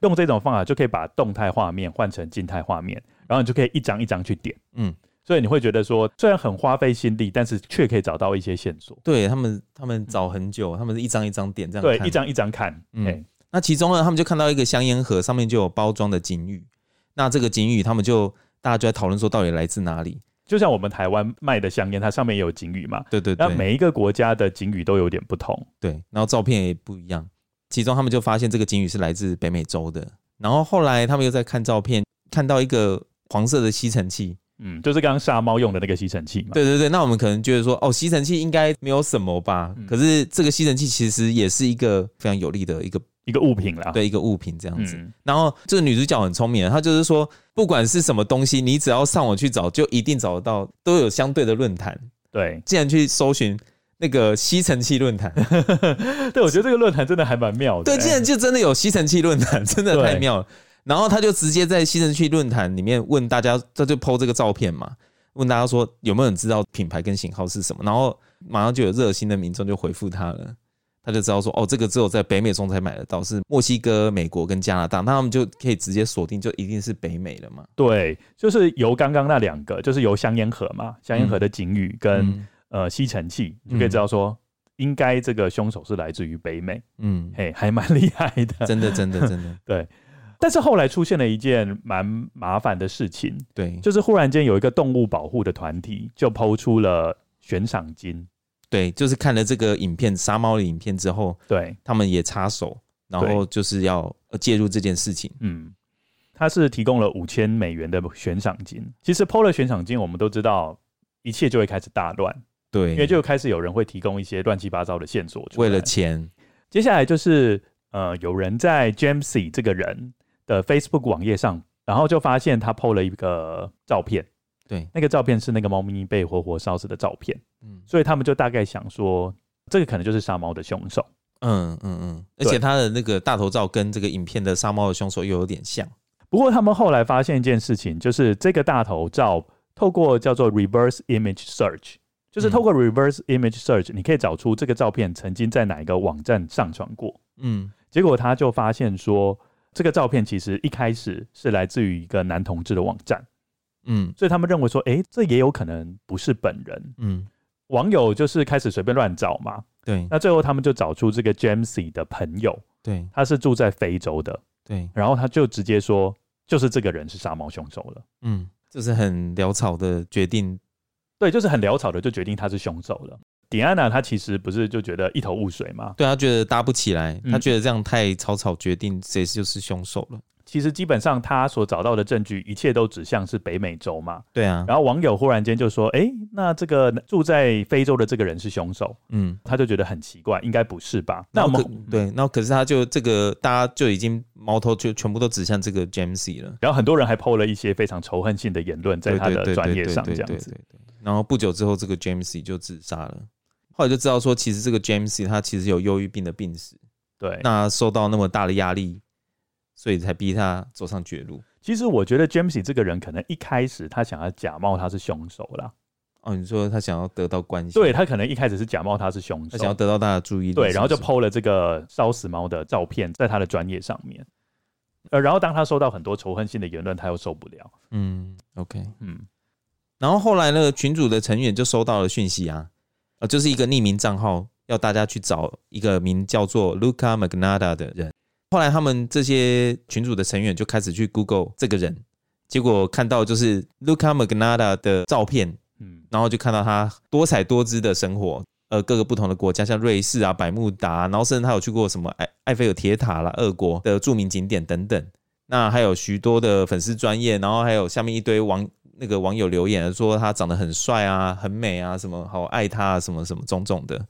用这种方法就可以把动态画面换成静态画面，然后你就可以一张一张去点。嗯，所以你会觉得说，虽然很花费心力，但是却可以找到一些线索。对他们，他们找很久，他们是一张一张点这样。对，一张一张看。嗯，那其中呢，他们就看到一个香烟盒，上面就有包装的金玉。那这个金玉，他们就大家就在讨论说，到底来自哪里？就像我们台湾卖的香烟，它上面也有警语嘛？对对对。那每一个国家的警语都有点不同。对，然后照片也不一样。其中他们就发现这个警语是来自北美洲的。然后后来他们又在看照片，看到一个黄色的吸尘器，嗯，就是刚刚杀猫用的那个吸尘器嘛。对对对。那我们可能觉得说，哦，吸尘器应该没有什么吧？嗯。可是这个吸尘器其实也是一个非常有力的一个。一个物品啦，对，一个物品这样子。嗯、然后这个女主角很聪明，她就是说，不管是什么东西，你只要上网去找，就一定找得到，都有相对的论坛。对，竟然去搜寻那个吸尘器论坛，对，我觉得这个论坛真的还蛮妙的。对，竟然就真的有吸尘器论坛，真的太妙了。然后他就直接在吸尘器论坛里面问大家，他就 po 这个照片嘛，问大家说有没有人知道品牌跟型号是什么？然后马上就有热心的民众就回复他了。他就知道说，哦，这个只有在北美中才买得到，是墨西哥、美国跟加拿大，那他们就可以直接锁定，就一定是北美了嘛？对，就是由刚刚那两个，就是由香烟盒嘛，香烟盒的警语跟、嗯、呃吸尘器，就可以知道说，应该这个凶手是来自于北美。嗯，嘿，还蛮厉害的，真的，真的，真的。对，但是后来出现了一件蛮麻烦的事情，对，就是忽然间有一个动物保护的团体就抛出了悬赏金。对，就是看了这个影片杀猫的影片之后，对，他们也插手，然后就是要介入这件事情。嗯，他是提供了五千美元的悬赏金。其实 PO 了悬赏金，我们都知道一切就会开始大乱。对，因为就开始有人会提供一些乱七八糟的线索，为了钱。接下来就是呃，有人在 Jamesy 这个人的 Facebook 网页上，然后就发现他 PO 了一个照片。对，那个照片是那个猫咪被活活烧死的照片，嗯，所以他们就大概想说，这个可能就是杀猫的凶手，嗯嗯嗯，而且他的那个大头照跟这个影片的杀猫的凶手又有点像。不过他们后来发现一件事情，就是这个大头照透过叫做 reverse image search，就是透过 reverse image search，你可以找出这个照片曾经在哪一个网站上传过，嗯，结果他就发现说，这个照片其实一开始是来自于一个男同志的网站。嗯，所以他们认为说，哎、欸，这也有可能不是本人。嗯，网友就是开始随便乱找嘛。对，那最后他们就找出这个 Jamesy 的朋友。对，他是住在非洲的。对，然后他就直接说，就是这个人是杀猫凶手了。嗯，这是很潦草的决定。对，就是很潦草的就决定他是凶手了。迪安娜她其实不是就觉得一头雾水嘛？对，她觉得搭不起来，她觉得这样太草草决定谁就是凶手了。其实基本上他所找到的证据，一切都指向是北美洲嘛。对啊。然后网友忽然间就说：“哎，那这个住在非洲的这个人是凶手。”嗯，他就觉得很奇怪，应该不是吧？那我们对，那可是他就这个大家就已经矛头就全部都指向这个 Jamesy 了。然后很多人还 po 了一些非常仇恨性的言论在他的专业上，这样子。然后不久之后，这个 Jamesy 就自杀了。后来就知道说，其实这个 Jamesy 他其实有忧郁病的病史。对，那受到那么大的压力，所以才逼他走上绝路。其实我觉得 Jamesy 这个人可能一开始他想要假冒他是凶手啦。哦，你说他想要得到关系？对，他可能一开始是假冒他是凶手，他想要得到大家的注意力。对，然后就 PO 了这个烧死猫的照片在他的专业上面。呃，然后当他收到很多仇恨性的言论，他又受不了。嗯，OK，嗯。然后后来那个群主的成员就收到了讯息啊，呃，就是一个匿名账号。要大家去找一个名叫做 Luca Magnotta 的人。后来他们这些群组的成员就开始去 Google 这个人，结果看到就是 Luka Magnotta 的照片，嗯，然后就看到他多彩多姿的生活，呃，各个不同的国家，像瑞士啊、百慕达，然后甚至他有去过什么埃埃菲尔铁塔啦、俄国的著名景点等等。那还有许多的粉丝专业，然后还有下面一堆网那个网友留言说他长得很帅啊、很美啊，什么好爱他啊，什么什么种种的。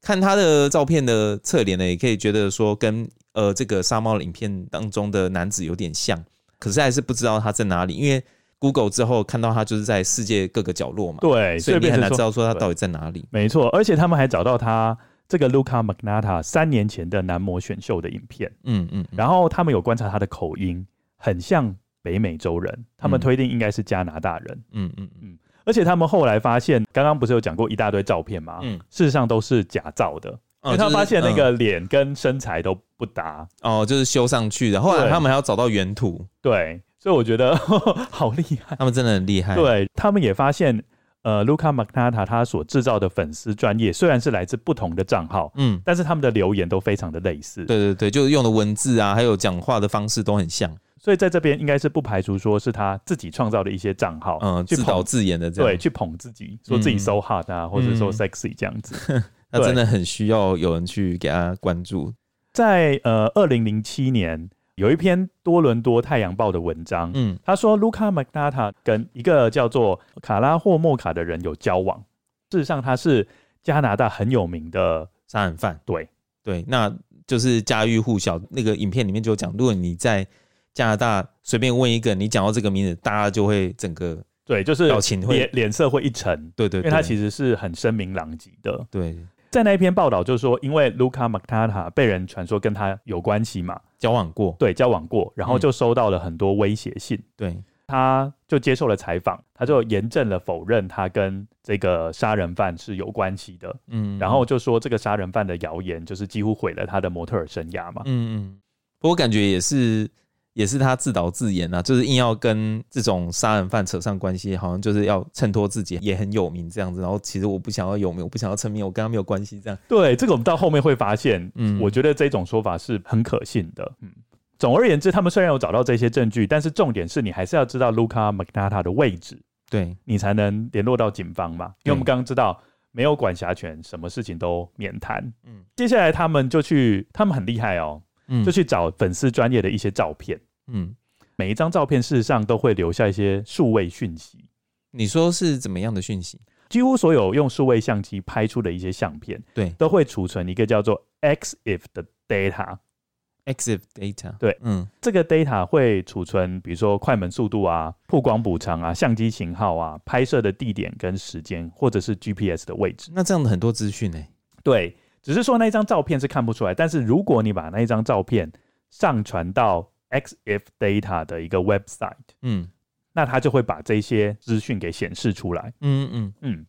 看他的照片的侧脸呢，也可以觉得说跟呃这个杀猫的影片当中的男子有点像，可是还是不知道他在哪里，因为 Google 之后看到他就是在世界各个角落嘛，对，所以你很难知道说他到底在哪里。没错，而且他们还找到他这个 Luca Magnotta 三年前的男模选秀的影片，嗯嗯，然后他们有观察他的口音，很像北美洲人，他们推定应该是加拿大人，嗯嗯嗯。而且他们后来发现，刚刚不是有讲过一大堆照片吗？嗯，事实上都是假造的，因为他发现那个脸跟身材都不搭哦，就是修上去的。后来他们还要找到原图，对，所以我觉得 好厉害，他们真的很厉害。对，他们也发现，呃，Luka Magnotta 他所制造的粉丝专业虽然是来自不同的账号，嗯，但是他们的留言都非常的类似。对对对，就是用的文字啊，还有讲话的方式都很像。所以在这边应该是不排除说是他自己创造的一些账号，嗯，自导自演的这样，对，去捧自己，说自己 so hot 啊，嗯、或者说 sexy 这样子，嗯、他真的很需要有人去给他关注。在呃二零零七年，有一篇多伦多太阳报的文章，嗯，他说 Luka Magnotta 跟一个叫做卡拉霍莫卡的人有交往，事实上他是加拿大很有名的杀人犯，对。对，那就是家喻户晓。那个影片里面就讲，如果你在加拿大随便问一个，你讲到这个名字，大家就会整个对，就是表情会脸脸色会一沉，对，对对，因为他其实是很声名狼藉的。对，在那一篇报道就是说，因为 Luka Magnotta 被人传说跟他有关系嘛，交往过，对，交往过，然后就收到了很多威胁信，嗯、对，他就接受了采访，他就严正了否认他跟这个杀人犯是有关系的，嗯，然后就说这个杀人犯的谣言就是几乎毁了他的模特儿生涯嘛，嗯嗯，不过我感觉也是。也是他自导自演啊，就是硬要跟这种杀人犯扯上关系，好像就是要衬托自己也很有名这样子。然后其实我不想要有名，我不想要成名，我跟他没有关系这样。对，这个我们到后面会发现，嗯，我觉得这种说法是很可信的。嗯，总而言之，他们虽然有找到这些证据，但是重点是你还是要知道 Luka Magnotta 的位置，对你才能联络到警方嘛。因为我们刚刚知道没有管辖权，什么事情都免谈。嗯，接下来他们就去，他们很厉害哦，嗯，就去找粉丝专业的一些照片。嗯，每一张照片事实上都会留下一些数位讯息。你说是怎么样的讯息？几乎所有用数位相机拍出的一些相片，对，都会储存一个叫做 EXIF 的 data。EXIF data，对，嗯，这个 data 会储存，比如说快门速度啊、曝光补偿啊、相机型号啊、拍摄的地点跟时间，或者是 GPS 的位置。那这样的很多资讯呢？对，只是说那一张照片是看不出来，但是如果你把那一张照片上传到 EXIF Data 的一个 website，嗯，那他就会把这些资讯给显示出来，嗯嗯嗯，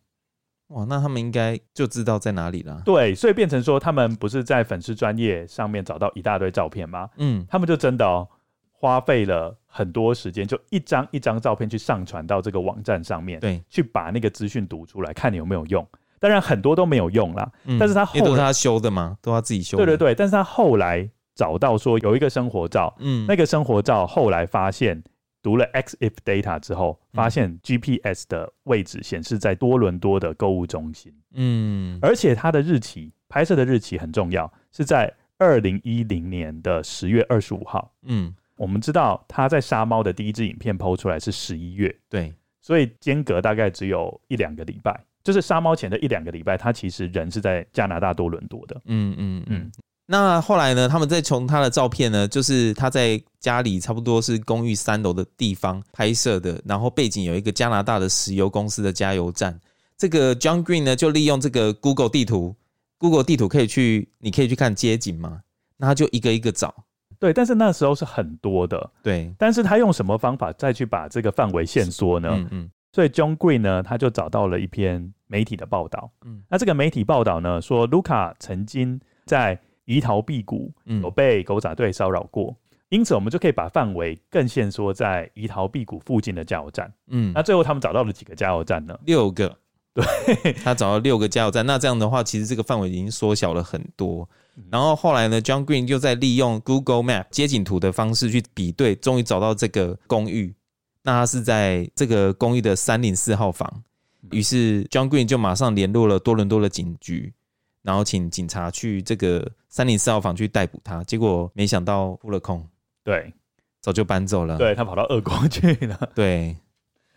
哇，那他们应该就知道在哪里了。对，所以变成说，他们不是在粉丝专业上面找到一大堆照片吗？嗯，他们就真的哦，花费了很多时间，就一张一张照片去上传到这个网站上面，对，去把那个资讯读出来，看你有没有用。当然很多都没有用啦，嗯，但是他后来都是他修的吗？都他自己修的？对对对，但是他后来。找到说有一个生活照，嗯，那个生活照后来发现读了 EXIF data 之后，发现 GPS 的位置显示在多伦多的购物中心，嗯，而且它的日期拍摄的日期很重要，是在二零一零年的十月二十五号，嗯，我们知道他在杀猫的第一支影片 PO 出来是十一月，对，所以间隔大概只有一两个礼拜，就是杀猫前的一两个礼拜，他其实人是在加拿大多伦多的。嗯嗯。嗯。那后来呢？他们再从他的照片呢，就是他在家里差不多是公寓三楼的地方拍摄的，然后背景有一个加拿大的石油公司的加油站。这个 John Green 呢，就利用这个 Google 地图，Google 地图可以去，你可以去看街景嘛，那他就一个一个找。对，但是那时候是很多的。对，但是他用什么方法再去把这个范围限缩呢？嗯嗯。所以 John Green 呢，他就找到了一篇媒体的报道。嗯，那这个媒体报道呢，说卢卡曾经在怡陶碧谷有被狗仔队骚扰过，嗯，因此我们就可以把范围更限缩在怡陶碧谷附近的加油站。嗯，那最后他们找到了几个加油站呢？六个。对，他找到六个加油站。那这样的话，其实这个范围已经缩小了很多。然后后来呢，John Green 就在利用 Google Map 街景图的方式去比对，终于找到这个公寓。那他是在这个公寓的三零四号房。于是 John Green 就马上联络了多伦多的警局。然后请警察去这个三零四号房去逮捕他，结果没想到扑了空，对，早就搬走了，对，他跑到俄国去了，对。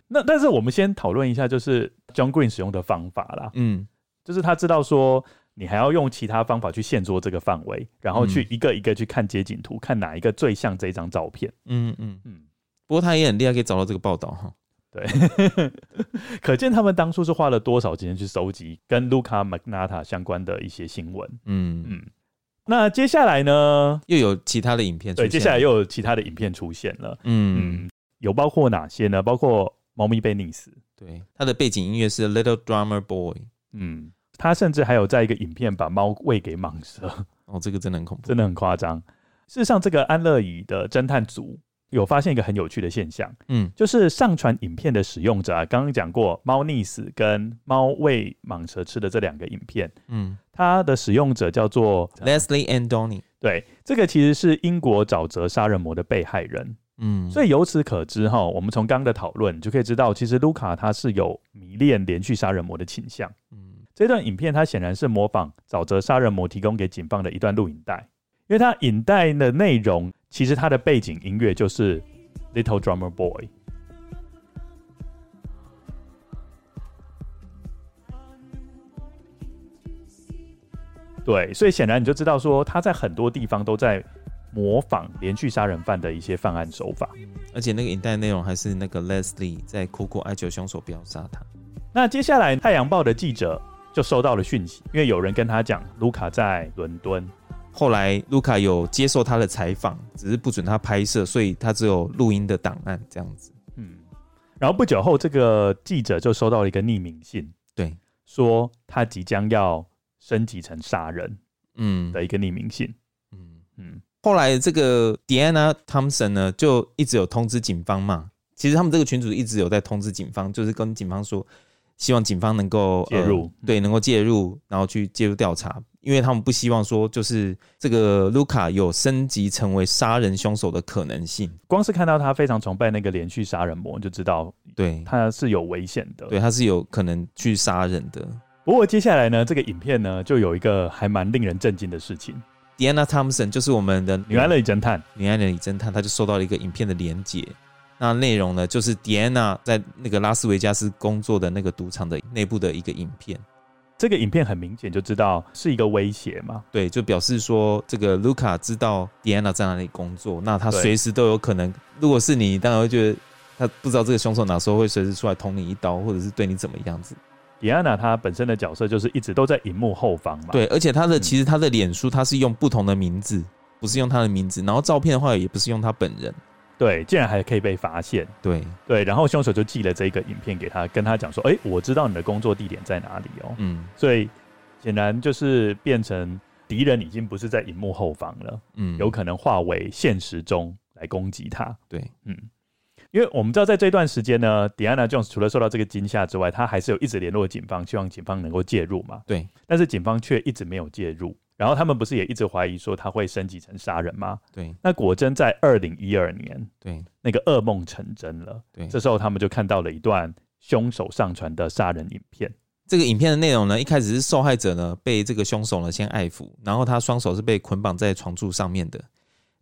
那但是我们先讨论一下，就是 John Green 使用的方法啦，嗯，就是他知道说你还要用其他方法去限缩这个范围，然后去一个一个去看街景图，看哪一个最像这张照片，嗯嗯。嗯。不过他也很厉害，可以找到这个报道哈。对，可见他们当初是花了多少时间去收集跟 Luca Magnotta 相关的一些新闻。嗯嗯。那接下来呢？又有其他的影片出现。对，接下来又有其他的影片出现了。嗯，嗯，有包括哪些呢？包括猫咪被溺死。对，它的背景音乐是 Little Drummer Boy。嗯，他甚至还有在一个影片把猫喂给蟒蛇。哦，这个真的很恐怖，真的很夸张。事实上，这个安乐椅的侦探组。有发现一个很有趣的现象，嗯，就是上传影片的使用者啊，刚刚讲过猫溺死跟猫喂蟒蛇吃的这两个影片，嗯，它的使用者叫做 Leslie and Donny，对，这个其实是英国沼泽杀人魔的被害人，嗯，所以由此可知哈，我们从刚刚的讨论就可以知道，其实卢卡他是有迷恋连续杀人魔的倾向，嗯，这段影片它显然是模仿沼泽杀人魔提供给警方的一段录影带。因为它影带的内容，其实它的背景音乐就是《Little Drummer Boy》。对，所以显然你就知道说，他在很多地方都在模仿连续杀人犯的一些犯案手法。而且那个影带内容还是那个 Leslie 在苦苦哀求凶手不要杀他。那接下来，《太阳报》的记者就收到了讯息，因为有人跟他讲，卢卡在伦敦。后来，卢卡有接受他的采访，只是不准他拍摄，所以他只有录音的档案这样子。嗯，然后不久后，这个记者就收到了一个匿名信，对，说他即将要升级成杀人，嗯，的一个匿名信。嗯嗯。后来，这个 Diana Thompson 呢，就一直有通知警方嘛。其实他们这个群组一直有在通知警方，就是跟警方说，希望警方能够介入，呃，对，能够介入，然后去介入调查。因为他们不希望说，就是这个卢卡有升级成为杀人凶手的可能性。光是看到他非常崇拜那个连续杀人魔，就知道对他是有危险的。对，他是有可能去杀人的。不过接下来呢，这个影片呢，就有一个还蛮令人震惊的事情。Diana Thompson 就是我们的女安乐椅侦探，女安乐椅侦探，她就收到了一个影片的连接。那内容呢，就是 Diana 在那个拉斯维加斯工作的那个赌场的内部的一个影片。这个影片很明显就知道是一个威胁嘛？对，就表示说这个卢卡知道迪安娜在哪里工作，那他随时都有可能。如果是你，当然会觉得他不知道这个凶手哪时候会随时出来捅你一刀，或者是对你怎么样子。迪安娜她本身的角色就是一直都在荧幕后方嘛。对，而且她的其实她的脸书她是用不同的名字，不是用她的名字，然后照片的话也不是用她本人。对，竟然还可以被发现。对对，然后凶手就寄了这个影片给他，跟他讲说：“哎，我知道你的工作地点在哪里哦。”嗯，所以显然就是变成敌人已经不是在荧幕后方了，嗯，有可能化为现实中来攻击他。对，嗯，因为我们知道在这段时间呢，Diana Jones 除了受到这个惊吓之外，他还是有一直联络警方，希望警方能够介入嘛。对，但是警方却一直没有介入。然后他们不是也一直怀疑说他会升级成杀人吗？对，那果真在二零一二年，对，那个噩梦成真了。对，这时候他们就看到了一段凶手上传的杀人影片。这个影片的内容呢，一开始是受害者呢被这个凶手呢先爱抚，然后他双手是被捆绑在床柱上面的。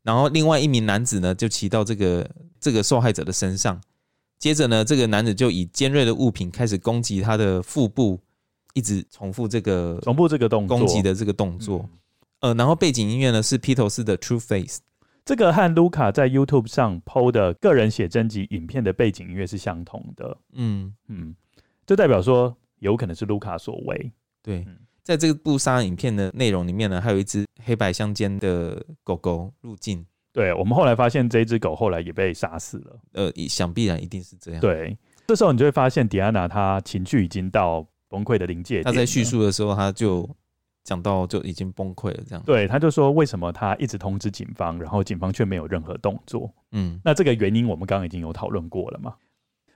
然后另外一名男子呢就骑到这个这个受害者的身上，接着呢这个男子就以尖锐的物品开始攻击他的腹部，一直重复这个重复这个动作攻击的这个动作。呃，然后背景音乐呢是披头士的 True Face，这个和卢卡在 YouTube 上 PO 的个人写真集影片的背景音乐是相同的。嗯嗯，就代表说有可能是卢卡所为。对，在这部杀人影片的内容里面呢，还有一只黑白相间的狗狗入境。对，我们后来发现这只狗后来也被杀死了。呃，想必然一定是这样。对，这时候你就会发现迪安娜她情绪已经到崩溃的临界点。他在叙述的时候，他就。讲到就已经崩溃了，这样。对，他就说为什么他一直通知警方，然后警方却没有任何动作？嗯，那这个原因我们刚刚已经有讨论过了嘛。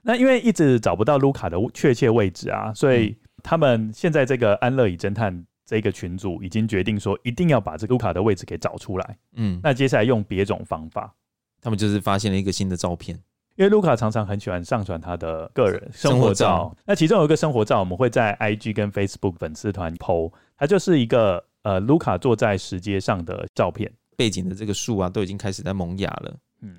那因为一直找不到卢卡的确切位置啊，所以他们现在这个安乐椅侦探这个群组已经决定说，一定要把这个卢卡的位置给找出来。嗯，那接下来用别种方法，他们就是发现了一个新的照片。因为卢卡常常很喜欢上传他的个人生活照，那其中有一个生活照，我们会在 IG 跟 Facebook 粉丝团 PO，它就是一个呃卢卡坐在石阶上的照片，背景的这个树啊都已经开始在萌芽了，嗯，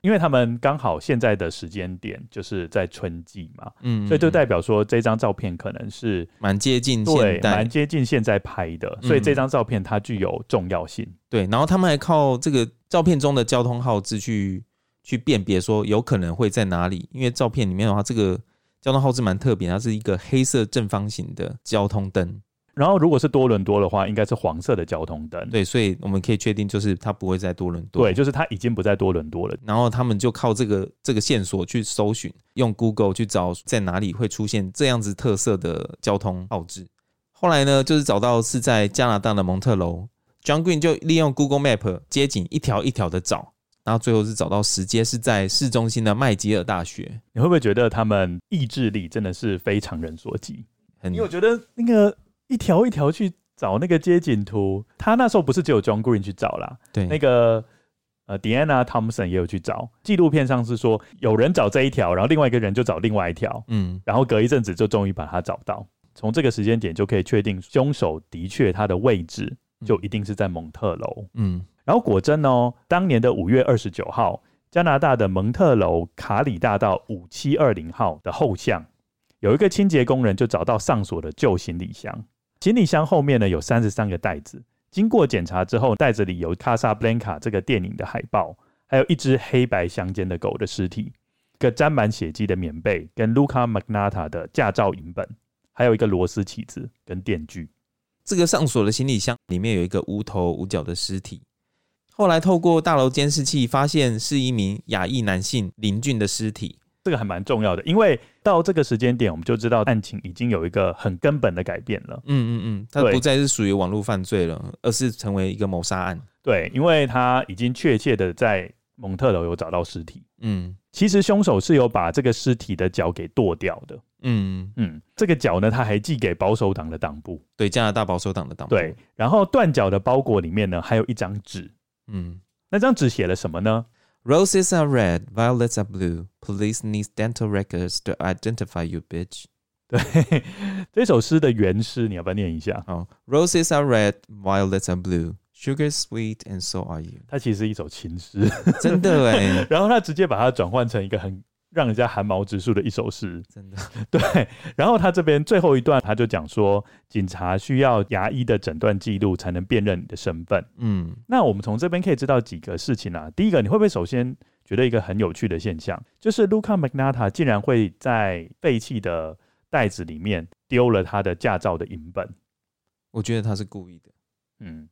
因为他们刚好现在的时间点就是在春季嘛，嗯，所以就代表说这张照片可能是蛮接近对，蛮接近现在拍的，所以这张照片它具有重要性，对，然后他们还靠这个照片中的交通号志去。去辨别说有可能会在哪里，因为照片里面的话，这个交通号志蛮特别，它是一个黑色正方形的交通灯。然后如果是多伦多的话，应该是黄色的交通灯。对，所以我们可以确定，就是它不会在多伦多。对，就是它已经不在多伦多了。然后他们就靠这个这个线索去搜寻，用 Google 去找在哪里会出现这样子特色的交通号志。后来呢，就是找到是在加拿大的蒙特楼，John Green 就利用 Google Map 街景一条一条的找。然后最后是找到时间，是在市中心的麦吉尔大学。你会不会觉得他们意志力真的是非常人所及？因为我觉得那个一条一条去找那个街景图，他那时候不是只有 John Green 去找啦，对，那个呃 Diana Thompson 也有去找。纪录片上是说有人找这一条，然后另外一个人就找另外一条，嗯，然后隔一阵子就终于把他找到。从这个时间点就可以确定凶手的确他的位置就一定是在蒙特娄，嗯。然后果真哦，当年的五月二十九号，加拿大的蒙特娄卡里大道五七二零号的后巷，有一个清洁工人就找到上锁的旧行李箱，行李箱后面呢有三十三个袋子，经过检查之后，袋子里有《卡萨布兰卡》这个电影的海报，还有一只黑白相间的狗的尸体，一个沾满血迹的棉被，跟卢卡麦纳塔的驾照影本，还有一个螺丝起子跟电锯。这个上锁的行李箱里面有一个无头无脚的尸体。后来透过大楼监视器发现是一名亚裔男性林俊的尸体，这个还蛮重要的，因为到这个时间点，我们就知道案情已经有一个很根本的改变了。嗯嗯嗯，它不再是属于网络犯罪了，而是成为一个谋杀案。对，因为他已经确切的在蒙特楼有找到尸体。嗯，其实凶手是有把这个尸体的脚给剁掉的。嗯嗯，这个脚呢，他还寄给保守党的党部，对，加拿大保守党的党部。对，然后断脚的包裹里面呢，还有一张纸。嗯，那张纸写了什么呢？Roses are red, violets are blue. Police needs dental records to identify you, bitch. 对，这首诗的原诗你要不要念一下？哦，Roses are red, violets are blue. Sugar sweet and so are you. 它其实是一首情诗，真的哎。然后他直接把它转换成一个很。 让人家寒毛直竖的一首诗，真的 对。然后他这边最后一段，他就讲说，警察需要牙医的诊断记录才能辨认你的身份。嗯，那我们从这边可以知道几个事情啊。第一个，你会不会首先觉得一个很有趣的现象，就是卢卡麦纳塔竟然会在废弃的袋子里面丢了他的驾照的影本？我觉得他是故意的。嗯，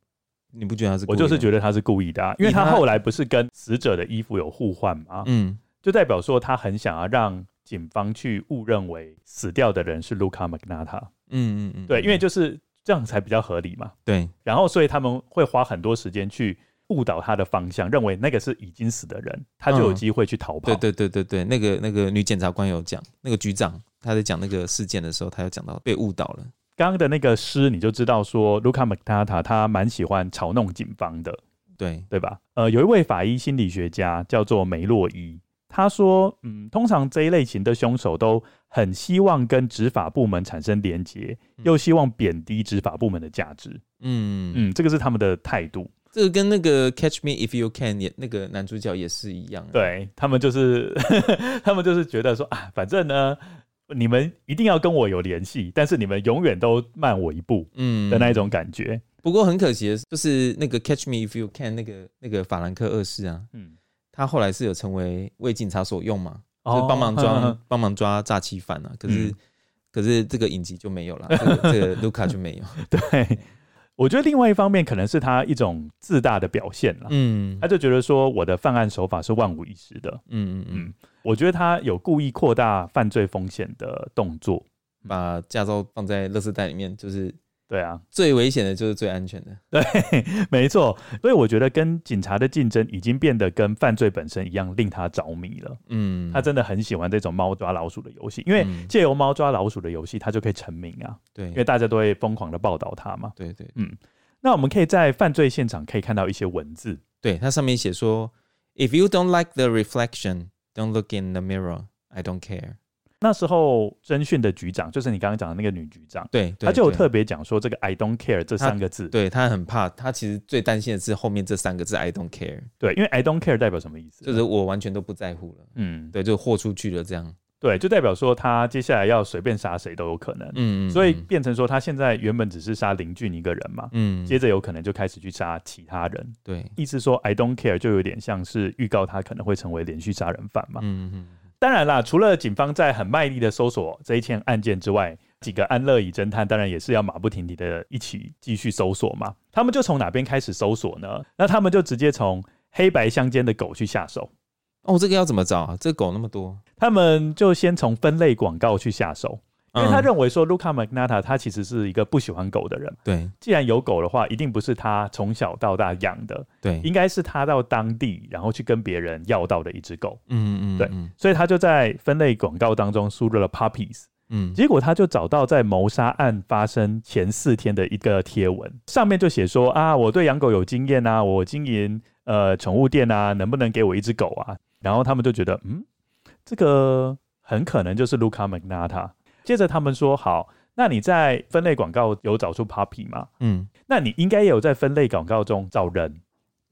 你不觉得他是故意的？我就是觉得他是故意的啊，因为他后来不是跟死者的衣服有互换吗？嗯。就代表说，他很想要让警方去误认为死掉的人是卢卡麦纳塔。嗯嗯嗯，对，因为就是这样才比较合理嘛。对，然后所以他们会花很多时间去误导他的方向，认为那个是已经死的人，他就有机会去逃跑。对对对对对，那个那个女检察官有讲，那个局长他在讲那个事件的时候，他有讲到被误导了。刚刚的那个诗，你就知道说卢卡麦纳塔他蛮喜欢嘲弄警方的，对对吧？呃，有一位法医心理学家叫做梅洛伊。他说：“嗯，通常这一类型的凶手都很希望跟执法部门产生连结，又希望贬低执法部门的价值。嗯嗯，这个是他们的态度。这个跟那个 Catch Me If You Can 也那个男主角也是一样，对他们就是 他们就是觉得说啊，反正呢，你们一定要跟我有联系，但是你们永远都慢我一步，嗯的那一种感觉。嗯、不过很可惜的就是那个 Catch Me If You Can 那个那个法兰克二世啊，嗯，他后来是有成为为警察所用嘛，就是帮忙抓帮忙抓诈欺犯啊，可是、嗯、可是这个影集就没有了，这个这个卢卡就没有，对。我觉得另外一方面可能是他一种自大的表现了，嗯，他就觉得说我的犯案手法是万无一失的，嗯嗯嗯，我觉得他有故意扩大犯罪风险的动作，把驾照放在垃圾袋里面，就是。对啊，最危险的就是最安全的。对，没错。所以我觉得跟警察的竞争已经变得跟犯罪本身一样，令他着迷了。嗯，他真的很喜欢这种猫抓老鼠的游戏，因为借由猫抓老鼠的游戏，他就可以成名啊。对，因为大家都会疯狂的报道他嘛。对对，嗯。那我们可以在犯罪现场可以看到一些文字，对，它上面写说：“If you don't like the reflection, don't look in the mirror. I don't care.” 那时候侦讯的局长就是你刚刚讲的那个女局长，对，她就有特别讲说这个 “I don't care” 这三个字，对，她很怕，她其实最担心的是后面这三个字 “I don't care”，对，因为 “I don't care” 代表什么意思？就是我完全都不在乎了，嗯，对，就豁出去了这样，对，就代表说他接下来要随便杀谁都有可能，嗯，所以变成说他现在原本只是杀林俊一个人嘛，嗯，接着有可能就开始去杀其他人，对，意思说 “I don't care” 就有点像是预告他可能会成为连续杀人犯嘛，嗯嗯。当然啦，除了警方在很卖力的搜索这一件案件之外，几个安乐椅侦探当然也是要马不停蹄的一起继续搜索嘛。他们就从哪边开始搜索呢？那他们就直接从黑白相间的狗去下手。哦，这个要怎么找啊？这个狗那么多，他们就先从分类广告去下手。因为他认为说，Luka Magnotta 他其实是一个不喜欢狗的人。对，既然有狗的话，一定不是他从小到大养的。对，应该是他到当地，然后去跟别人要到的一只狗。嗯嗯，对，所以他就在分类广告当中输入了 puppies。嗯，结果他就找到在谋杀案发生前四天的一个贴文，上面就写说啊，我对养狗有经验啊，我经营呃宠物店啊，能不能给我一只狗啊？然后他们就觉得，嗯，这个很可能就是 Luka Magnotta。接着他们说好，那你在分类广告有找出 puppy 吗？嗯，那你应该也有在分类广告中找人。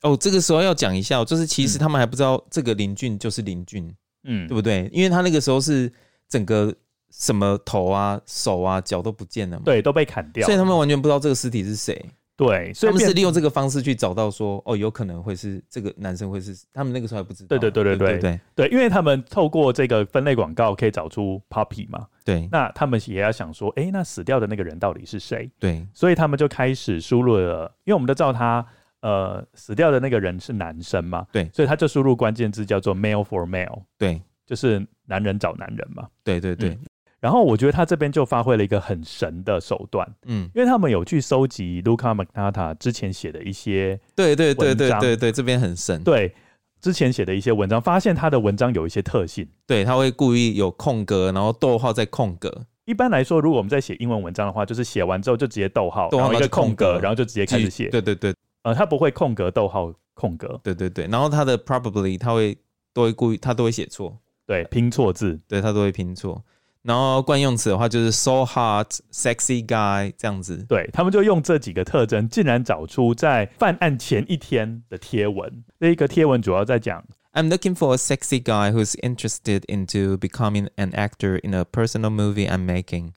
哦，这个时候要讲一下，就是其实他们还不知道这个林俊就是林俊，嗯，对不对？因为他那个时候是整个什么头啊、手啊、脚都不见了嘛，对，都被砍掉，所以他们完全不知道这个尸体是谁。对，所以他们是利用这个方式去找到说，哦，有可能会是这个男生会是他们那个时候还不知道。对对对对对对因为他们透过这个分类广告可以找出 puppy 嘛。对，那他们也要想说，哎，那死掉的那个人到底是谁？对，所以他们就开始输入了，因为我们都知道他，呃，死掉的那个人是男生嘛。对，所以他就输入关键字叫做 male for male。对，就是男人找男人嘛。对对对。嗯然后我觉得他这边就发挥了一个很神的手段，嗯，因为他们有去收集 Luca Magnotta 之前写的一些，对对对对对对，这边很神，对，之前写的一些文章，发现他的文章有一些特性，对，他会故意有空格，然后逗号再空格。一般来说，如果我们在写英文文章的话，就是写完之后就直接逗号，然后一个空格，然后就直接开始写。对对对，呃，他不会空格逗号空格，对对对，然后他的 probably 他会都会故意他都会写错，对，拼错字，对他都会拼错。然后惯用词的话就是 so hot, sexy guy 这样子，对，他们就用这几个特征，竟然找出在犯案前一天的贴文。这一个贴文主要在讲：I'm looking for a sexy guy who's interested into becoming an actor in a personal movie I'm making.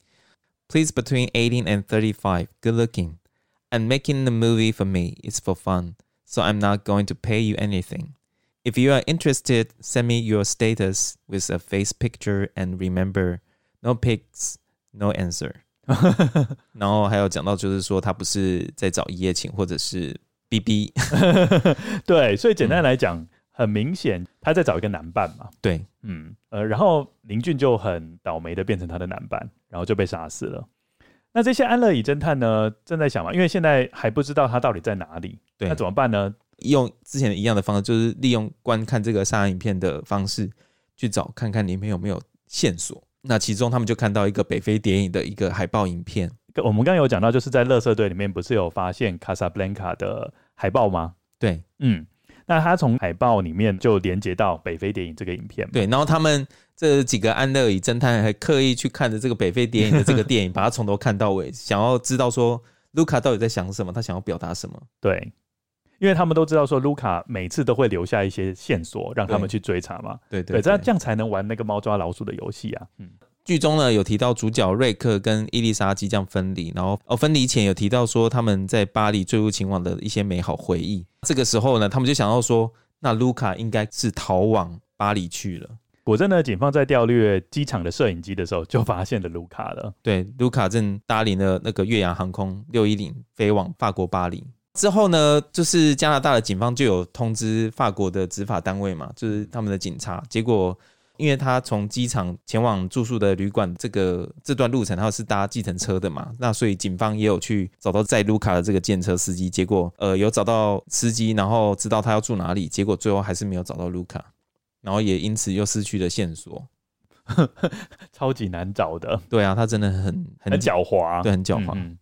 Please between 18 and 35, good looking. And making the movie for me is for fun, so I'm not going to pay you anything. If you are interested, send me your status with a face picture and remember. No pics, no answer。然后还有讲到，就是说他不是在找一夜情，或者是 BB。对，所以简单来讲，嗯、很明显他在找一个男伴嘛。对，嗯，呃，然后林俊就很倒霉的变成他的男伴，然后就被杀死了。那这些安乐椅侦探呢，正在想嘛，因为现在还不知道他到底在哪里。对，那怎么办呢？用之前一样的方式，就是利用观看这个杀人影片的方式去找，看看里面有没有线索。那其中他们就看到一个北非谍影的一个海报影片。我们刚刚有讲到，就是在垃圾堆里面不是有发现卡萨布兰卡的海报吗？对，嗯，那他从海报里面就连接到北非谍影这个影片。对，然后他们这几个安乐椅侦探还刻意去看着这个北非谍影的这个电影，把它从头看到尾，想要知道说卢卡到底在想什么，他想要表达什么。对，因为他们都知道说卢卡每次都会留下一些线索让他们去追查嘛。对对，对，这样这样才能玩那个猫抓老鼠的游戏啊。嗯。剧中呢有提到主角瑞克跟伊丽莎即将分离，然后哦分离前有提到说他们在巴黎坠入情网的一些美好回忆。这个时候呢，他们就想到说，那卢卡应该是逃往巴黎去了。果真呢，警方在调阅机场的摄影机的时候，就发现了卢卡了。对，卢卡正搭乘了那个越洋航空六一零飞往法国巴黎。之后呢，就是加拿大的警方就有通知法国的执法单位嘛，就是他们的警察。结果。因为他从机场前往住宿的旅馆，这个这段路程他是搭计程车的嘛，那所以警方也有去找到载卢卡的这个计程车司机，结果呃有找到司机，然后知道他要住哪里，结果最后还是没有找到卢卡，然后也因此又失去了线索，超级难找的。对啊，他真的很很狡猾，对，很狡猾。嗯，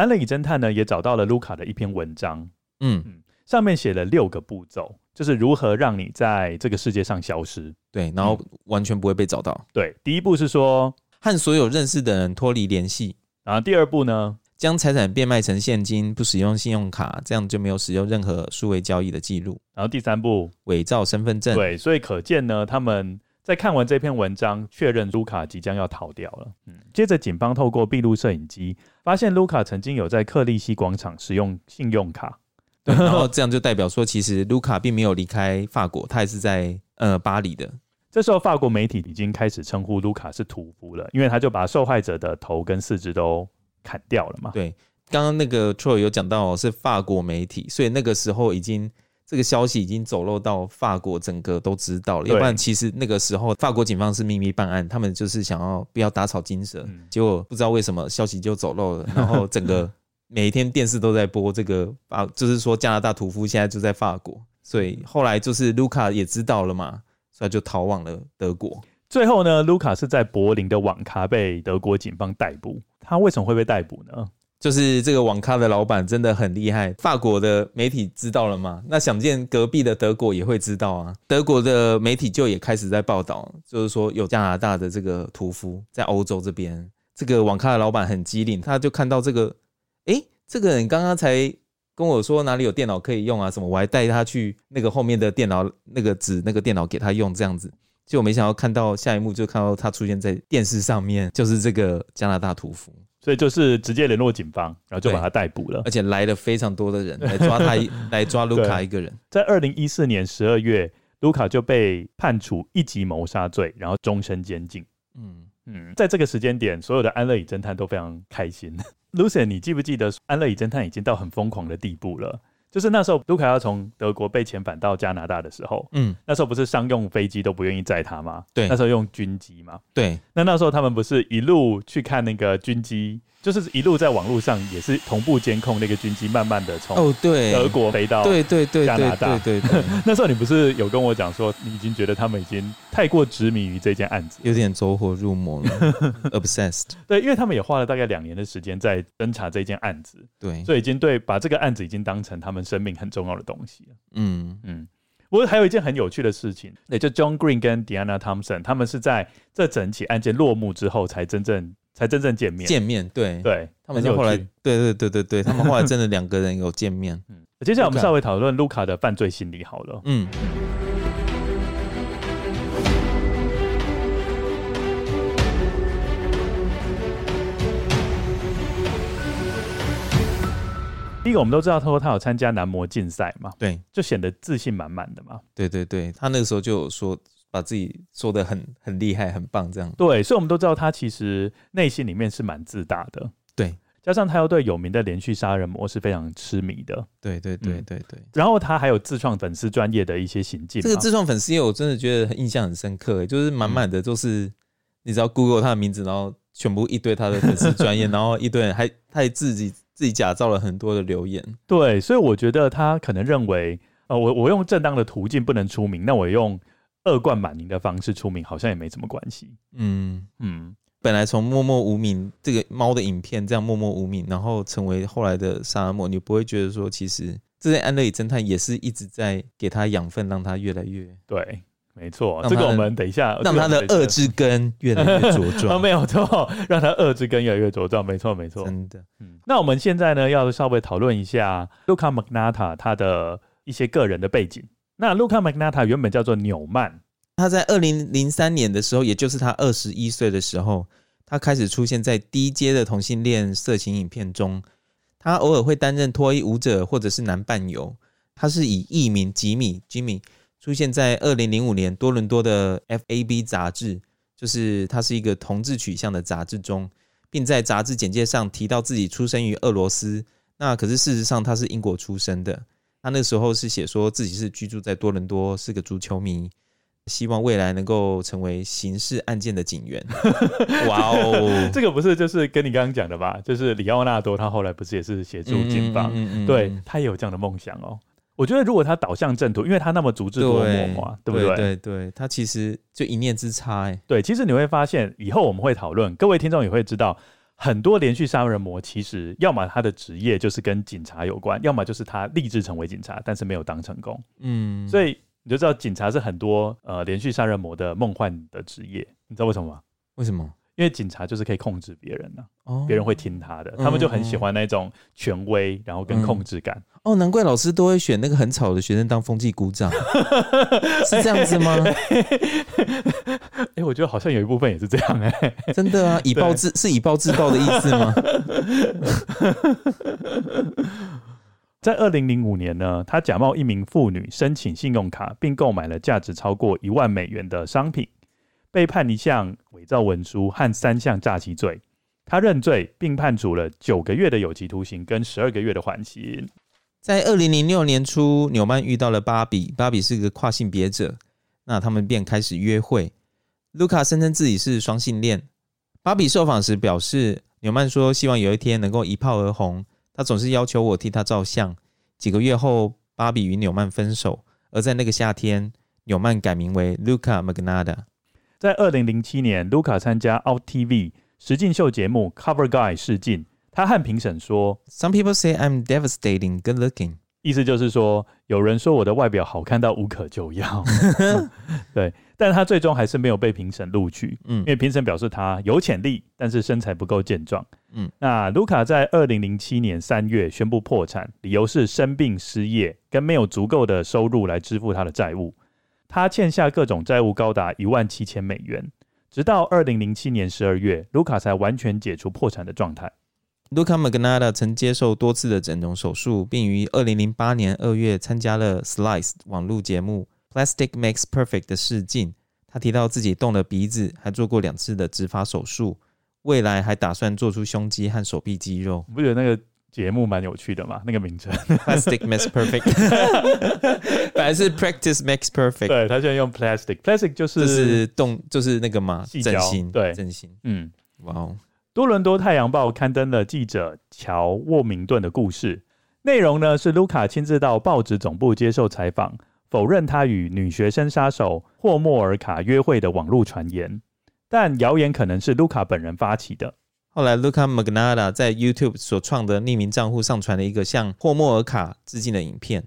安乐椅侦探呢也找到了卢卡的一篇文章，嗯嗯，上面写了六个步骤。就是如何让你在这个世界上消失，对，然后完全不会被找到。嗯、对，第一步是说和所有认识的人脱离联系，然后第二步呢，将财产变卖成现金，不使用信用卡，这样就没有使用任何数位交易的记录。然后第三步，伪造身份证。对，所以可见呢，他们在看完这篇文章，确认卢卡即将要逃掉了。嗯，接着警方透过闭路摄影机，发现卢卡曾经有在克利西广场使用信用卡。对，然后这样就代表说，其实卢卡并没有离开法国，他也是在呃巴黎的。这时候，法国媒体已经开始称呼卢卡是屠夫了，因为他就把受害者的头跟四肢都砍掉了嘛。对，刚刚那个 Troy 有讲到是法国媒体，所以那个时候已经这个消息已经走漏到法国整个都知道了。要不然，其实那个时候法国警方是秘密办案，他们就是想要不要打草惊蛇，嗯、结果不知道为什么消息就走漏了，然后 整个。每一天电视都在播这个法，就是说加拿大屠夫现在就在法国，所以后来就是卢卡也知道了嘛，所以就逃往了德国。最后呢，卢卡是在柏林的网咖被德国警方逮捕。他为什么会被逮捕呢？就是这个网咖的老板真的很厉害，法国的媒体知道了嘛？那想见隔壁的德国也会知道啊。德国的媒体就也开始在报道，就是说有加拿大的这个屠夫在欧洲这边。这个网咖的老板很机灵，他就看到这个。哎，这个人刚刚才跟我说哪里有电脑可以用啊？什么？我还带他去那个后面的电脑那个纸那个电脑给他用，这样子。结果没想到看到下一幕就看到他出现在电视上面，就是这个加拿大屠夫。所以就是直接联络警方，然后就把他逮捕了。而且来了非常多的人来抓他，来抓卢卡一个人。在二零一四年十二月，卢卡就被判处一级谋杀罪，然后终身监禁。嗯嗯，在这个时间点，所有的安乐椅侦探都非常开心。Lucien，你记不记得安乐椅侦探已经到很疯狂的地步了？就是那时候卢卡要从德国被遣返到加拿大的时候，嗯，那时候不是商用飞机都不愿意载他吗？对，那时候用军机嘛。对，那那时候他们不是一路去看那个军机。就是一路在网络上也是同步监控那个军机，慢慢的从哦对德国飞到对对对加拿大对对。那时候你不是有跟我讲说，你已经觉得他们已经太过执迷于这件案子，有点走火入魔了，obsessed。对，因为他们也花了大概两年的时间在侦查这件案子，对，所以已经对把这个案子已经当成他们生命很重要的东西了。嗯嗯。不过还有一件很有趣的事情，也就 John Green 跟 Diana Thompson，他们是在这整起案件落幕之后才真正。才真正见面，见面，对对，他们就后来，对对对对对，他们后来 真的两个人有见面。嗯，接下来我们稍微讨论卢卡的犯罪心理好了。嗯，第一个我们都知道，他说他有参加男模竞赛嘛，对，就显得自信满满的嘛。对对对，他那个时候就有说。把自己说的很很厉害、很棒，这样。对，所以我们都知道他其实内心里面是蛮自大的。对，加上他又对有名的连续杀人魔是非常痴迷的。对对对对对。然后他还有自创粉丝专业的一些行径。这个自创粉丝业我真的觉得印象很深刻，就是满满的都是，嗯、你知道 Google 他的名字，然后全部一堆他的粉丝专业，然后一堆人还他还自己自己假造了很多的留言。对，所以我觉得他可能认为，呃，我我用正当的途径不能出名，那我用。恶贯满盈的方式出名，好像也没什么关系。嗯嗯，本来从默默无名这个猫的影片这样默默无名，然后成为后来的杀人魔，你不会觉得说，其实这些安乐椅侦探也是一直在给他养分，让他越来越对没错，这个我们等一下让他的恶之根越来越茁壮。没有错，让他恶之根越来越茁壮。没错，没错，真的。嗯，那我们现在呢，要稍微讨论一下 Luka Magnotta 他的一些个人的背景。那 Luka Magnotta 原本叫做纽曼，他在二零零三年的时候，也就是他二十一岁的时候，他开始出现在低阶的同性恋色情影片中。他偶尔会担任脱衣舞者或者是男伴游。他是以艺名吉米 Jimmy。出现在二零零五年多伦多的 FAB 杂志，就是它是一个同志取向的杂志中，并在杂志简介上提到自己出生于俄罗斯。那可是事实上他是英国出生的。他那时候是写说自己是居住在多伦多，是个足球迷，希望未来能够成为刑事案件的警员。哇哦，这个不是就是跟你刚刚讲的吧？就是里奥纳多他后来不是也是协助警方？嗯嗯对，他也有这样的梦想哦。我觉得，如果他导向正途，因为他那么足智多谋嘛，对，对不对？对对，对，他其实就一念之差哎。对，其实你会发现，以后我们会讨论，各位听众也会知道，很多连续杀人魔其实要么他的职业就是跟警察有关，要么就是他立志成为警察，但是没有当成功。嗯，所以你就知道，警察是很多呃连续杀人魔的梦幻的职业。你知道为什么吗？为什么？因为警察就是可以控制别人呢、啊，别、哦、人会听他的，他们就很喜欢那种权威，嗯、然后跟控制感。哦，难怪老师都会选那个很吵的学生当风纪股长，是这样子吗？哎、欸，我觉得好像有一部分也是这样哎、欸，真的啊，以暴制是以暴制暴的意思吗？在二零零五年呢，他假冒一名妇女申请信用卡，并购买了价值超过一万美元的商品。被判一项伪造文书和三项诈欺罪，他认罪，并判处了九个月的有期徒刑跟十二个月的缓刑。在二零零六年初，纽曼遇到了芭比，芭比是个跨性别者，那他们便开始约会。卢卡声称自己是双性恋。芭比受访时表示，纽曼说希望有一天能够一炮而红，他总是要求我替他照相。几个月后，芭比与纽曼分手，而在那个夏天，纽曼改名为 Luka Magnotta。在二零零七年，卢卡参加 Out TV 实境秀节目 Cover Guy 试镜，他和评审说：“Some people say I'm devastating good looking。”意思就是说，有人说我的外表好看到无可救药。对，但他最终还是没有被评审录取。嗯，因为评审表示他有潜力，但是身材不够健壮。嗯，那卢卡在二零零七年三月宣布破产，理由是生病、失业跟没有足够的收入来支付他的债务。他欠下各种债务高达一万七千美元，直到二零零七年十二月，卢卡才完全解除破产的状态。卢卡·麦格纳达曾接受多次的整容手术，并于二零零八年二月参加了 Slice 网络节目《Plastic Makes Perfect》的试镜。他提到自己动了鼻子，还做过两次的植发手术，未来还打算做出胸肌和手臂肌肉。你不觉得那个？节目蛮有趣的嘛，那个名称。Plastic makes perfect，本来是 Practice makes perfect，对，他现在用 Plastic，Plastic 就是就是动就是那个嘛，整形，对，整形，嗯，哇哦。多伦多太阳报刊登了记者乔沃明顿的故事，内容呢是卢卡亲自到报纸总部接受采访，否认他与女学生杀手霍莫尔卡约会的网络传言，但谣言可能是卢卡本人发起的。后来，Luka Magnotta 在 YouTube 所创的匿名账户上传了一个向霍莫尔卡致敬的影片。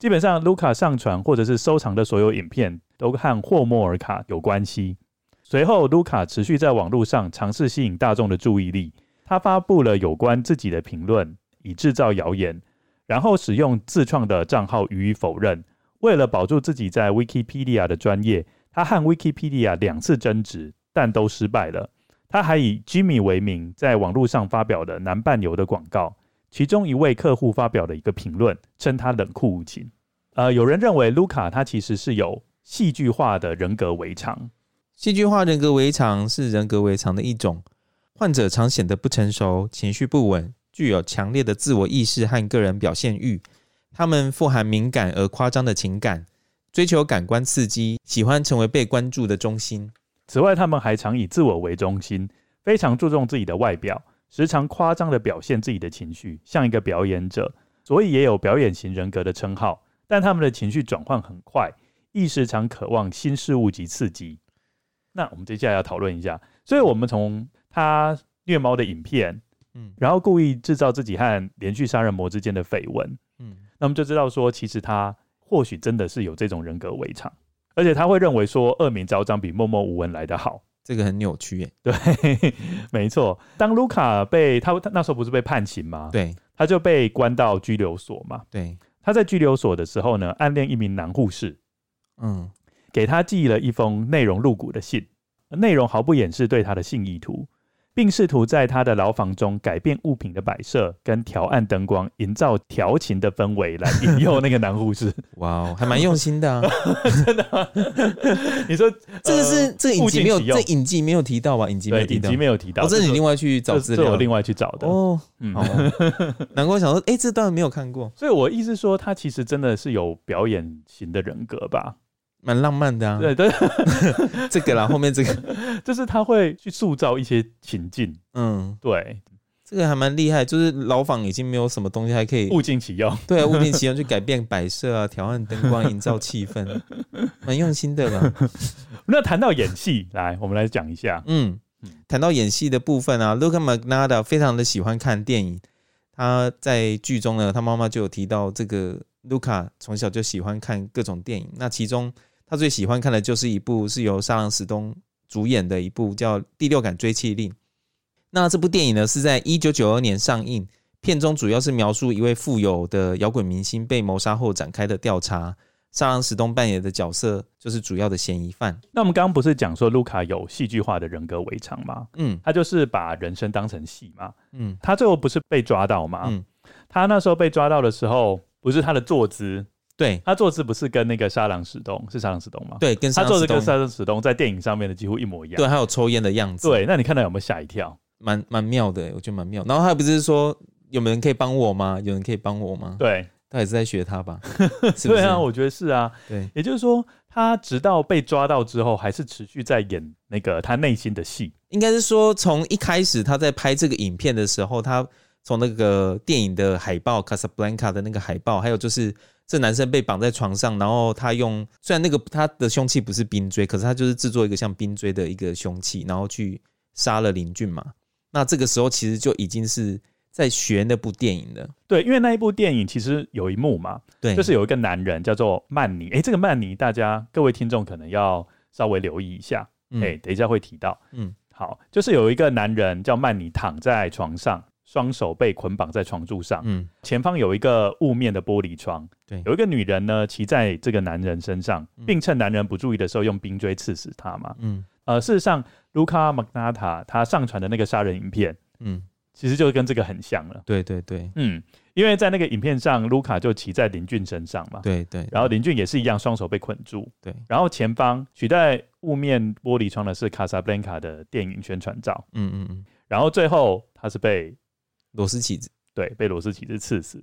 基本上，卢卡上传或者是收藏的所有影片都和霍莫尔卡有关系。随后，卢卡持续在网络上尝试吸引大众的注意力。他发布了有关自己的评论，以制造谣言，然后使用自创的账号予以否认。为了保住自己在 Wikipedia 的专业，他和 Wikipedia 两次争执，但都失败了。他还以 Jimmy 为名，在网络上发表了男伴游的广告。其中一位客户发表了一个评论，称他冷酷无情。呃，有人认为卢卡他其实是有戏剧化的人格围场。戏剧化人格围场是人格围场的一种。患者常显得不成熟、情绪不稳，具有强烈的自我意识和个人表现欲。他们富含敏感而夸张的情感，追求感官刺激，喜欢成为被关注的中心。此外，他们还常以自我为中心，非常注重自己的外表，时常夸张的表现自己的情绪，像一个表演者，所以也有表演型人格的称号。但他们的情绪转换很快，亦时常渴望新事物及刺激。那我们接下来要讨论一下，所以我们从他虐猫的影片，嗯，然后故意制造自己和连续杀人魔之间的绯闻，嗯，那我们就知道说，其实他或许真的是有这种人格违常。而且他会认为说恶名昭彰比默默无闻来得好。这个很扭曲耶。对，没错。当卢卡被他他那时候不是被判刑吗？对，他就被关到拘留所嘛。对，他在拘留所的时候呢，暗恋一名男护士，嗯，给他寄了一封内容露骨的信，内容毫不掩饰对他的性意图。并试图在他的牢房中改变物品的摆设跟调暗灯光，营造调情的氛围，来引诱那个男护士。哇哦，还蛮用心的啊！真的吗？你说这个是、呃、这个影集没有，这影集没有提到吧？影集没有提到，影集没有提到。这是你另外去找资料，我另外去找的哦。嗯，难怪想说，哎、欸，这段没有看过。所以我意思说，他其实真的是有表演型的人格吧？蛮浪漫的啊，对对，这个啦，后面这个。就是他会去塑造一些情境，嗯，对，这个还蛮厉害，就是牢房已经没有什么东西还可以物尽其用，对啊，物尽其用去改变摆设啊，调暗灯光，营造气氛，蛮用心的啦。那谈到演戏，来，我们来讲一下，嗯，谈到演戏的部分啊，Luka Magnotta 非常的喜欢看电影，他在剧中呢，他妈妈就有提到这个 Luka 从小就喜欢看各种电影，那其中。他最喜欢看的就是一部是由沙朗·史东主演的一部叫《第六感追气令》。那这部电影呢是在一九九二年上映，片中主要是描述一位富有的摇滚明星被谋杀后展开的调查。沙朗·史东扮演的角色就是主要的嫌疑犯。那我们刚刚不是讲说卢卡有戏剧化的人格违常吗？嗯，他就是把人生当成戏嘛。嗯，他最后不是被抓到吗？嗯，他那时候被抓到的时候，不是他的坐姿。对，他坐姿不是跟那个沙朗史东是沙朗史东吗？对，跟他坐姿跟沙朗史东在电影上面的几乎一模一样。对，还有抽烟的样子。对，那你看到有没有吓一跳？蛮蛮妙的，我觉得蛮妙。然后他不是说有没有人可以帮我吗？有人可以帮我吗？对，他也是在学他吧？是是对啊，我觉得是啊。对，也就是说，他直到被抓到之后，还是持续在演那个他内心的戏。应该是说，从一开始他在拍这个影片的时候，他从那个电影的海报《卡萨布兰卡》的那个海报，还有就是。这男生被绑在床上，然后他用虽然那个他的凶器不是冰锥，可是他就是制作一个像冰锥的一个凶器，然后去杀了林俊嘛。那这个时候其实就已经是在学那部电影了。对，因为那一部电影其实有一幕嘛，对，就是有一个男人叫做曼尼。哎，这个曼尼大家各位听众可能要稍微留意一下。哎、嗯，等一下会提到。嗯，好，就是有一个男人叫曼尼躺在床上。双手被捆绑在床柱上，嗯，前方有一个雾面的玻璃窗，对，有一个女人呢骑在这个男人身上，并趁男人不注意的时候用冰锥刺死他嘛，嗯，呃，事实上，卢卡·麦纳塔他上传的那个杀人影片，嗯，其实就跟这个很像了，对对对，嗯，因为在那个影片上，卢卡就骑在林俊身上嘛，对对，然后林俊也是一样，双手被捆住，对，然后前方取代雾面玻璃窗的是卡萨布兰卡的电影宣传照，嗯嗯嗯，然后最后他是被。螺丝起子，对，被螺丝起子刺死，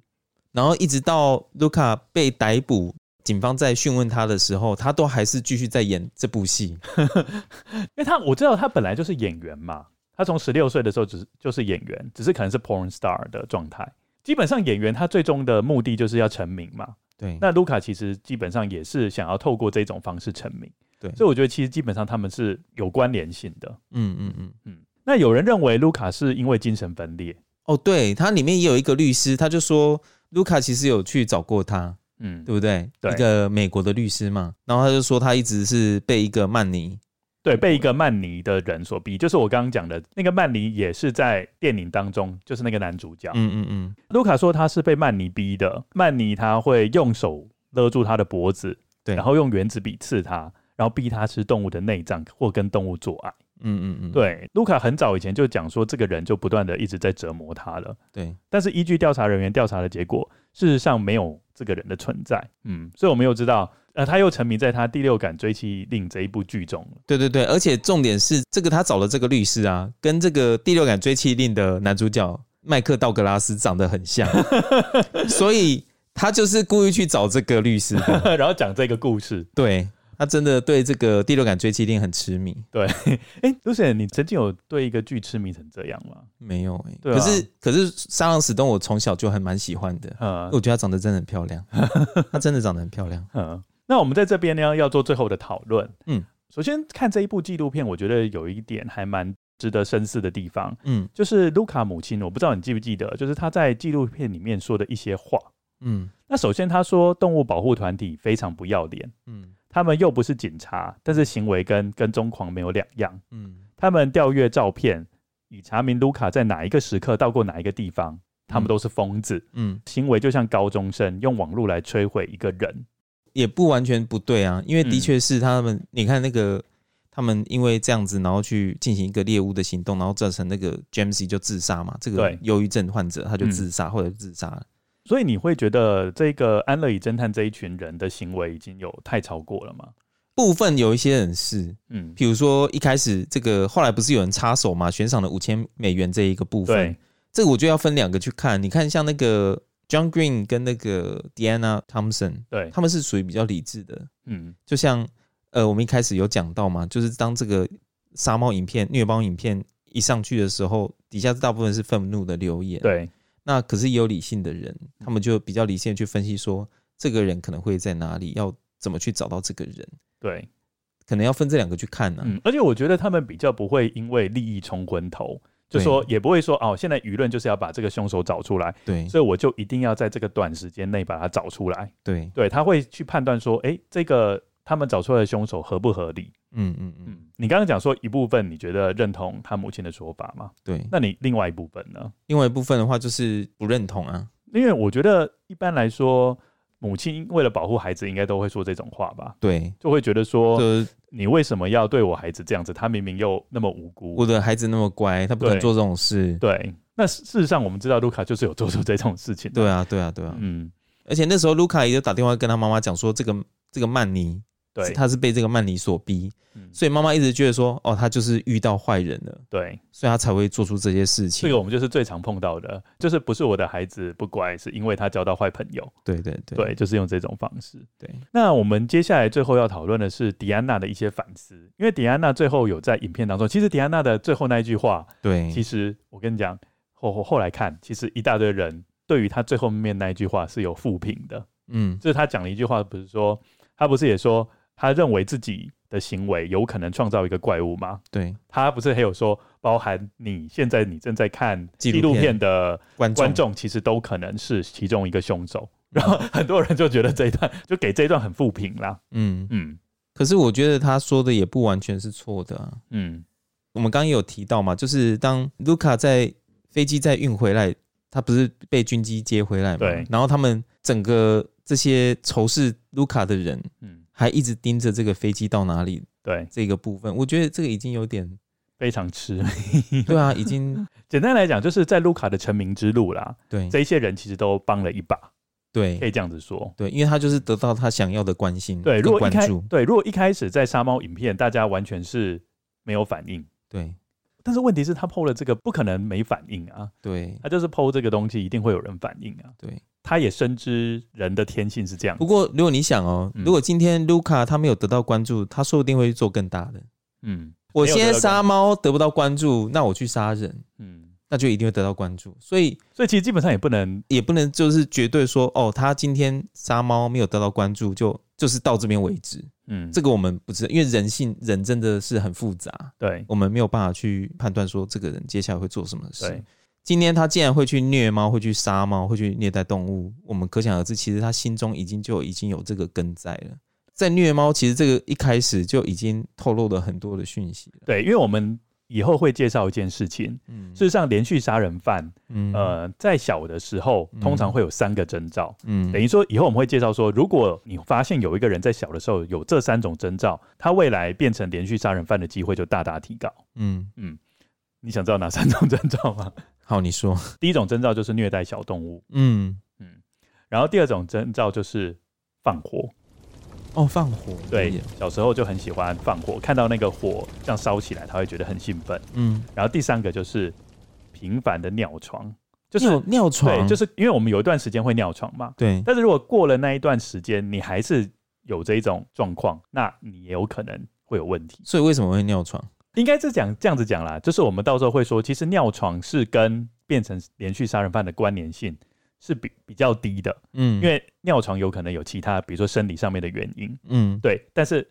然后一直到卢卡被逮捕，警方在讯问他的时候，他都还是继续在演这部戏，因为他我知道他本来就是演员嘛，他从十六岁的时候只是就是演员，只是可能是 porn star 的状态。基本上演员他最终的目的就是要成名嘛，对。那卢卡其实基本上也是想要透过这种方式成名，对。所以我觉得其实基本上他们是有关联性的，嗯嗯嗯嗯。那有人认为卢卡是因为精神分裂。哦，对，它里面也有一个律师，他就说卢卡其实有去找过他，嗯，对不对？对，一个美国的律师嘛，然后他就说他一直是被一个曼尼，对，被一个曼尼的人所逼，就是我刚刚讲的那个曼尼，也是在电影当中，就是那个男主角，嗯嗯嗯。卢卡说他是被曼尼逼的，曼尼他会用手勒住他的脖子，对，然后用原子笔刺他，然后逼他吃动物的内脏或跟动物做爱。嗯嗯嗯，对，卢卡很早以前就讲说，这个人就不断的一直在折磨他了。对，但是依据调查人员调查的结果，事实上没有这个人的存在。嗯，所以我们又知道，呃，他又沉迷在他《第六感追妻令》这一部剧中。对对对，而且重点是，这个他找的这个律师啊，跟这个《第六感追妻令》的男主角麦克道格拉斯长得很像，所以他就是故意去找这个律师，然后讲这个故事。对。他真的对这个第六感追击令很痴迷。对，哎，Lucien，你曾经有对一个剧痴迷成这样吗？没有哎、欸啊。可是，可是莎朗史东，我从小就很蛮喜欢的。嗯，我觉得她长得真的很漂亮。她真的长得很漂亮。嗯，那我们在这边呢，要做最后的讨论。嗯，首先看这一部纪录片，我觉得有一点还蛮值得深思的地方。嗯，就是卢卡母亲，我不知道你记不记得，就是他在纪录片里面说的一些话。嗯，那首先他说动物保护团体非常不要脸。嗯。他们又不是警察，但是行为跟跟踪狂没有两样。嗯，他们调阅照片，以查明卢卡在哪一个时刻到过哪一个地方。他们都是疯子。嗯，行为就像高中生用网络来摧毁一个人，也不完全不对啊。因为的确是他们，嗯、你看那个他们因为这样子，然后去进行一个猎物的行动，然后造成那个 James 就自杀嘛。这个忧郁症患者他就自杀，或者自杀了。所以你会觉得这个安乐椅侦探这一群人的行为已经有太超过了吗？部分有一些人是，嗯，比如说一开始这个后来不是有人插手嘛，悬赏了五千美元这一个部分，对，这个我就要分两个去看。你看像那个 John Green 跟那个 Diana Thompson，对，他们是属于比较理智的，嗯，就像呃我们一开始有讲到嘛，就是当这个杀猫影片、虐猫影片一上去的时候，底下大部分是愤怒的留言，对。那可是也有理性的人，他们就比较理性的去分析说，这个人可能会在哪里，要怎么去找到这个人。对，可能要分这两个去看呢、啊。嗯，而且我觉得他们比较不会因为利益冲昏头，就说也不会说哦，现在舆论就是要把这个凶手找出来，对，所以我就一定要在这个短时间内把它找出来。对，对，他会去判断说，哎、欸，这个他们找出来的凶手合不合理？嗯嗯嗯。你刚刚讲说一部分你觉得认同他母亲的说法吗？对，那你另外一部分呢？另外一部分的话就是不认同啊，因为我觉得一般来说，母亲为了保护孩子，应该都会说这种话吧？对，就会觉得说，你为什么要对我孩子这样子？他明明又那么无辜，我的孩子那么乖，他不能做这种事。对，那事实上我们知道卢卡就是有做出这种事情。对啊，对啊，对啊，嗯，而且那时候卢卡也就打电话跟他妈妈讲说，这个这个曼妮。对，他是被这个曼尼所逼，嗯、所以妈妈一直觉得说，哦，他就是遇到坏人了，对，所以他才会做出这些事情。这个我们就是最常碰到的，就是不是我的孩子不乖，是因为他交到坏朋友。对对对，对，就是用这种方式。对，那我们接下来最后要讨论的是迪安娜的一些反思，因为迪安娜最后有在影片当中，其实迪安娜的最后那一句话，对，其实我跟你讲，后后来看，其实一大堆人对于他最后面那一句话是有负评的，嗯，就是他讲了一句话，不是说他不是也说。他认为自己的行为有可能创造一个怪物吗？对，他不是还有说，包含你现在你正在看纪录片的观众，其实都可能是其中一个凶手。然后很多人就觉得这一段就给这一段很负评啦。嗯嗯，可是我觉得他说的也不完全是错的啊。嗯，我们刚刚也有提到嘛，就是当卢卡在飞机再运回来，他不是被军机接回来嘛？对，然后他们整个这些仇视卢卡的人，嗯。还一直盯着这个飞机到哪里？对这个部分，我觉得这个已经有点非常痴迷。对啊，已经 简单来讲，就是在卢卡的成名之路啦。对，这些人其实都帮了一把。对，可以这样子说。对，因为他就是得到他想要的关心。对，如果一开对，如果一开始在沙猫影片，大家完全是没有反应。对，但是问题是，他 PO 了这个，不可能没反应啊。对，他就是 PO 这个东西，一定会有人反应啊。对。他也深知人的天性是这样。不过，如果你想哦，如果今天卢卡他没有得到关注，他说不定会去做更大的。嗯，我现在杀猫得不到关注，那我去杀人，嗯，那就一定会得到关注。所以，所以其实基本上也不能，也不能就是绝对说，哦，他今天杀猫没有得到关注，就就是到这边为止。嗯，这个我们不知道，因为人性人真的是很复杂，对，我们没有办法去判断说这个人接下来会做什么事。对。今天他竟然会去虐猫，会去杀猫，会去虐待动物，我们可想而知，其实他心中已经就已经有这个根在了。在虐猫，其实这个一开始就已经透露了很多的讯息了。对，因为我们以后会介绍一件事情。嗯，事实上，连续杀人犯，嗯，呃，在小的时候通常会有三个征兆。嗯，等于说以后我们会介绍说，如果你发现有一个人在小的时候有这三种征兆，他未来变成连续杀人犯的机会就大大提高。嗯嗯，你想知道哪三种征兆吗？好，你说，第一种征兆就是虐待小动物，嗯。嗯，然后第二种征兆就是放火，哦，放火，对，小时候就很喜欢放火，看到那个火这样烧起来，他会觉得很兴奋，嗯，然后第三个就是频繁的尿床，就是尿，尿床，对，就是因为我们有一段时间会尿床嘛，对，但是如果过了那一段时间，你还是有这一种状况，那你也有可能会有问题，所以为什么会尿床？应该是讲这样子讲啦，就是我们到时候会说，其实尿床是跟变成连续杀人犯的关联性是比比较低的，嗯，因为尿床有可能有其他，比如说生理上面的原因，嗯，对，但是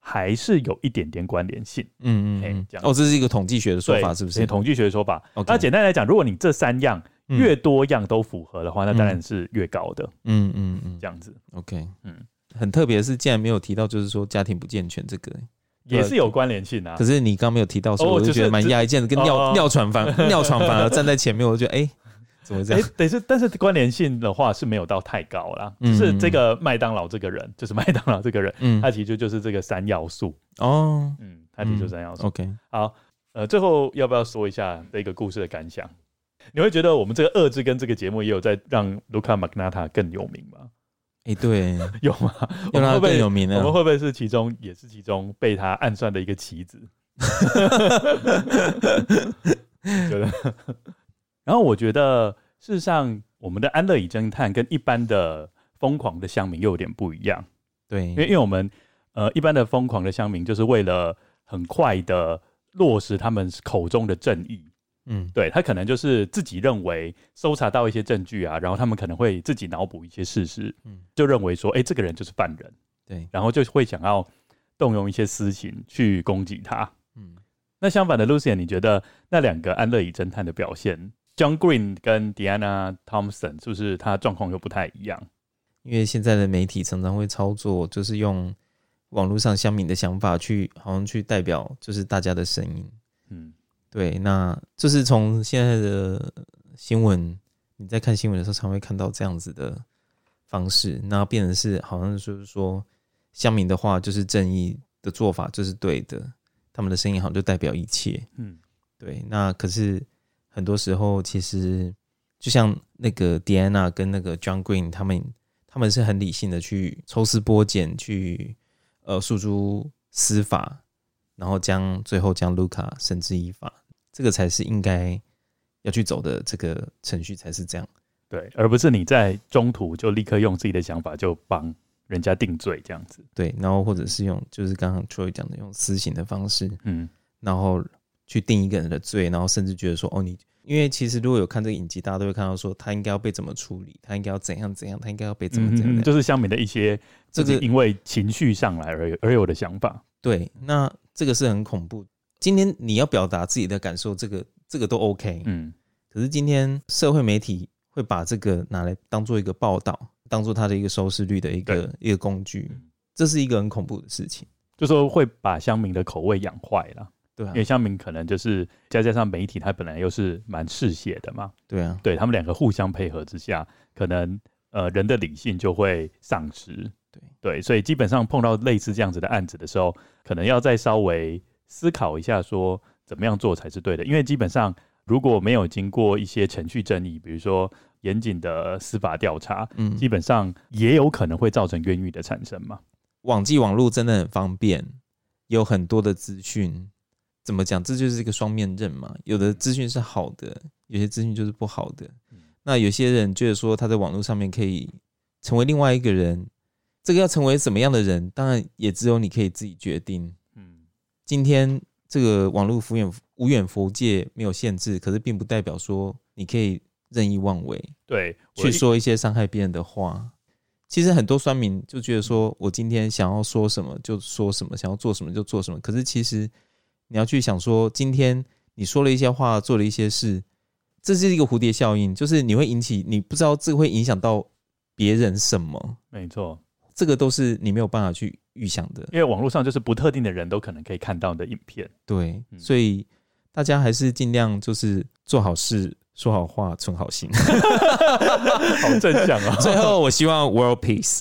还是有一点点关联性，嗯嗯，这样哦，这是一个统计学的说法，是不是？统计学的说法。那简单来讲，如果你这三样越多样都符合的话，那当然是越高的，嗯嗯嗯，这样子。OK，嗯。很特别的是，竟然没有提到，就是说家庭不健全这个。也是有关联性啊，可是你刚没有提到，所以我就觉得蛮讶异，见跟尿尿床反 尿床反而站在前面，我就觉得哎、欸，怎么这样？哎，但是但是关联性的话是没有到太高啦。就是这个麦当劳这个人，就是麦当劳这个人，嗯，他其实就是这个三要素哦，嗯，他提出三要素。OK，好，呃，最后要不要说一下这个故事的感想？你会觉得我们这个恶之根这个节目也有在让卢卡马格纳塔更有名吗？哎、欸，对，有吗？让他更有名了。我们会不会是其中，也是其中被他暗算的一个棋子？觉得。然后我觉得，事实上，我们的安乐椅侦探跟一般的疯狂的乡民又有点不一样。对，因为因为我们呃，一般的疯狂的乡民就是为了很快的落实他们口中的正义。嗯，对，他可能就是自己认为搜查到一些证据啊，然后他们可能会自己脑补一些事实，嗯，就认为说，哎，这个人就是犯人，对，然后就会想要动用一些私刑去攻击他，嗯。那相反的，Lucian，你觉得那两个安乐椅侦探的表现，John Green 跟 Diana Thompson，是不是他状况又不太一样？因为现在的媒体常常会操作，就是用网络上乡民的想法去，好像去代表就是大家的声音，嗯。对，那就是从现在的新闻，你在看新闻的时候，常会看到这样子的方式，那变成是好像就是说，乡民的话就是正义的做法就是对的，他们的声音好像就代表一切。嗯，对。那可是很多时候，其实就像那个 Diana 跟那个 John Green 他们，他们是很理性的去抽丝剥茧，去呃诉诸司法，然后将最后将 Luca 绳之以法。这个才是应该要去走的，这个程序才是这样，对，而不是你在中途就立刻用自己的想法就帮人家定罪这样子，对，然后或者是用就是刚刚 Troy 讲的用私刑的方式，嗯，然后去定一个人的罪，然后甚至觉得说，哦，你因为其实如果有看这个影集，大家都会看到说他应该要被怎么处理，他应该要怎样怎样，他应该要被怎么怎样，嗯，就是下面的一些这个因为情绪上来而有而有的想法，对，那这个是很恐怖。今天你要表达自己的感受，这个这个都 OK，嗯。可是今天社会媒体会把这个拿来当做一个报道，当做它的一个收视率的一个一个工具，这是一个很恐怖的事情。就说会把乡民的口味养坏了，对啊。因为乡民可能就是再加上媒体，它本来又是蛮嗜血的嘛，对啊。对他们两个互相配合之下，可能呃人的理性就会丧失，对对。所以基本上碰到类似这样子的案子的时候，可能要再稍微。思考一下，说怎么样做才是对的？因为基本上如果没有经过一些程序正义，比如说严谨的司法调查，嗯，基本上也有可能会造成冤狱的产生嘛。网际网络真的很方便，有很多的资讯，怎么讲？这就是一个双面刃嘛。有的资讯是好的，有些资讯就是不好的。那有些人觉得说他在网络上面可以成为另外一个人，这个要成为什么样的人，当然也只有你可以自己决定。今天这个网络无远无远佛界，没有限制，可是并不代表说你可以任意妄为，对，去说一些伤害别人的话。其实很多酸民就觉得说，我今天想要说什么就说什么，想要做什么就做什么。可是其实你要去想说，今天你说了一些话，做了一些事，这是一个蝴蝶效应，就是你会引起你不知道这会影响到别人什么。没错。这个都是你没有办法去预想的，因为网络上就是不特定的人都可能可以看到你的影片。对，所以大家还是尽量就是做好事。说好话，存好心，好正向啊！最后，我希望 world peace。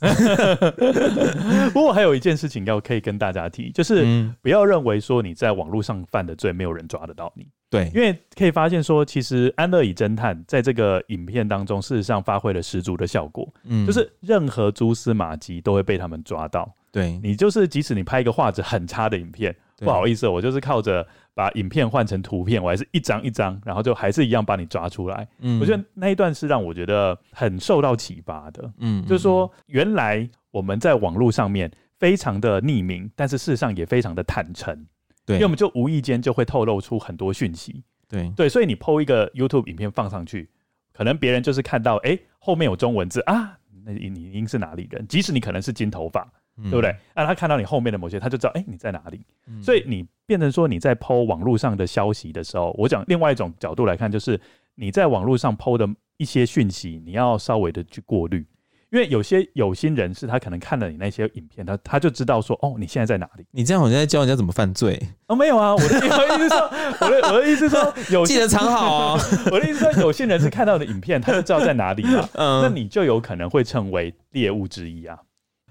不过，还有一件事情要可以跟大家提，就是不要认为说你在网络上犯的罪，没有人抓得到你。对，因为可以发现说，其实安乐椅侦探在这个影片当中，事实上发挥了十足的效果。嗯，就是任何蛛丝马迹都会被他们抓到。对，你就是即使你拍一个画质很差的影片，不好意思，我就是靠着。把影片换成图片，我还是一张一张，然后就还是一样把你抓出来。嗯，我觉得那一段是让我觉得很受到启发的。嗯，就是说原来我们在网络上面非常的匿名，但是事实上也非常的坦诚。对，因为我们就无意间就会透露出很多讯息。对对，所以你 PO 一个 YouTube 影片放上去，可能别人就是看到，哎、欸，后面有中文字啊，那你你应是哪里人？即使你可能是金头发。对不对？那他看到你后面的某些，他就知道，哎，你在哪里？所以你变成说你在 PO 网络上的消息的时候，我讲另外一种角度来看，就是你在网络上 PO 的一些讯息，你要稍微的去过滤，因因为有些有心人士，他可能看了你那些影片，他他就知道说，哦，你现在在哪里？你这样好像在教人家怎么犯罪哦？没有啊，我的 意思说，我的我的意思说，有记得藏好啊。我的意思说 有心人士看到你的影片，他就知道在哪里了。嗯，那你就有可能会成为猎物之一啊。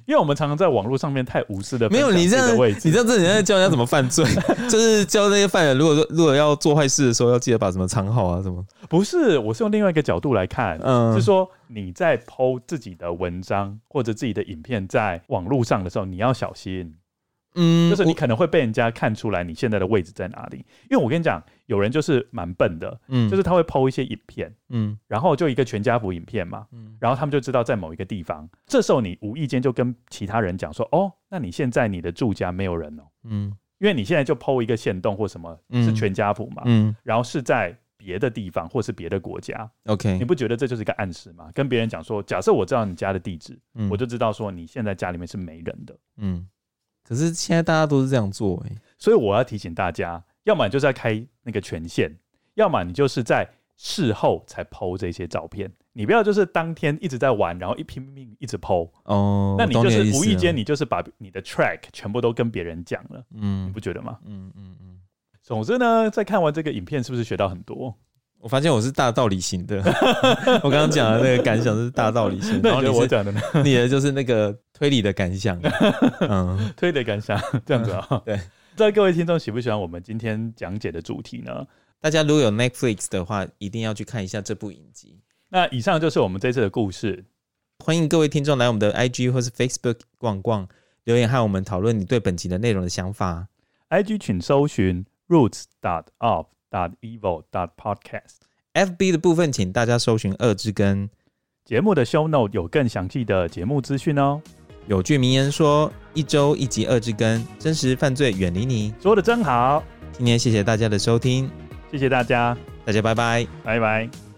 因为我们常常在网络上面太无私的，没有你这样，你这样子你在教人家怎么犯罪，就是教那些犯人，如果说如果要做坏事的时候，要记得把什么藏好啊什么？不是，我是用另外一个角度来看，嗯，是说你在 PO 自己的文章或者自己的影片在网络上的时候，你要小心。嗯，就是你可能会被人家看出来你现在的位置在哪里，因为我跟你讲，有人就是蛮笨的，嗯，就是他会 PO 一些影片，嗯，然后就一个全家福影片嘛，嗯，然后他们就知道在某一个地方，这时候你无意间就跟其他人讲说，哦，那你现在你的住家没有人哦，嗯，因为你现在就 PO 一个线洞或什么，是全家福嘛，嗯，然后是在别的地方或是别的国家，OK，你不觉得这就是一个暗示吗？跟别人讲说，假设我知道你家的地址，嗯，我就知道说你现在家里面是没人的，嗯。可是现在大家都是这样做哎、欸，所以我要提醒大家，要么你就是在开那个权限，要么你就是在事后才 PO 这些照片。你不要就是当天一直在玩，然后一拼命一直 PO 哦，那你就是无意间你就是把你的 track 全部都跟别人讲了，嗯，你不觉得吗？嗯嗯嗯。总之呢，在看完这个影片，是不是学到很多？我发现我是大道理型的，我刚刚讲的那个感想是大道理型，然后你我讲的呢，你的就是那个推理的感想，嗯，推理的感想 这样子啊、喔。对，不知道各位听众喜不喜欢我们今天讲解的主题呢？大家如果有 Netflix 的话，一定要去看一下这部影集。那以上就是我们这次的故事，欢迎各位听众来我们的 IG 或是 Facebook 逛逛，留言和我们讨论你对本集的内容的想法。IG 请搜寻 Roots dot of。dot evil dot podcast，FB 的部分请大家搜寻二之根。节目的 show note 有更详细的节目资讯哦。有句名言说：“一周一集二之根，真实犯罪远离你。”说的真好。今天谢谢大家的收听，谢谢大家，大家拜拜，拜拜。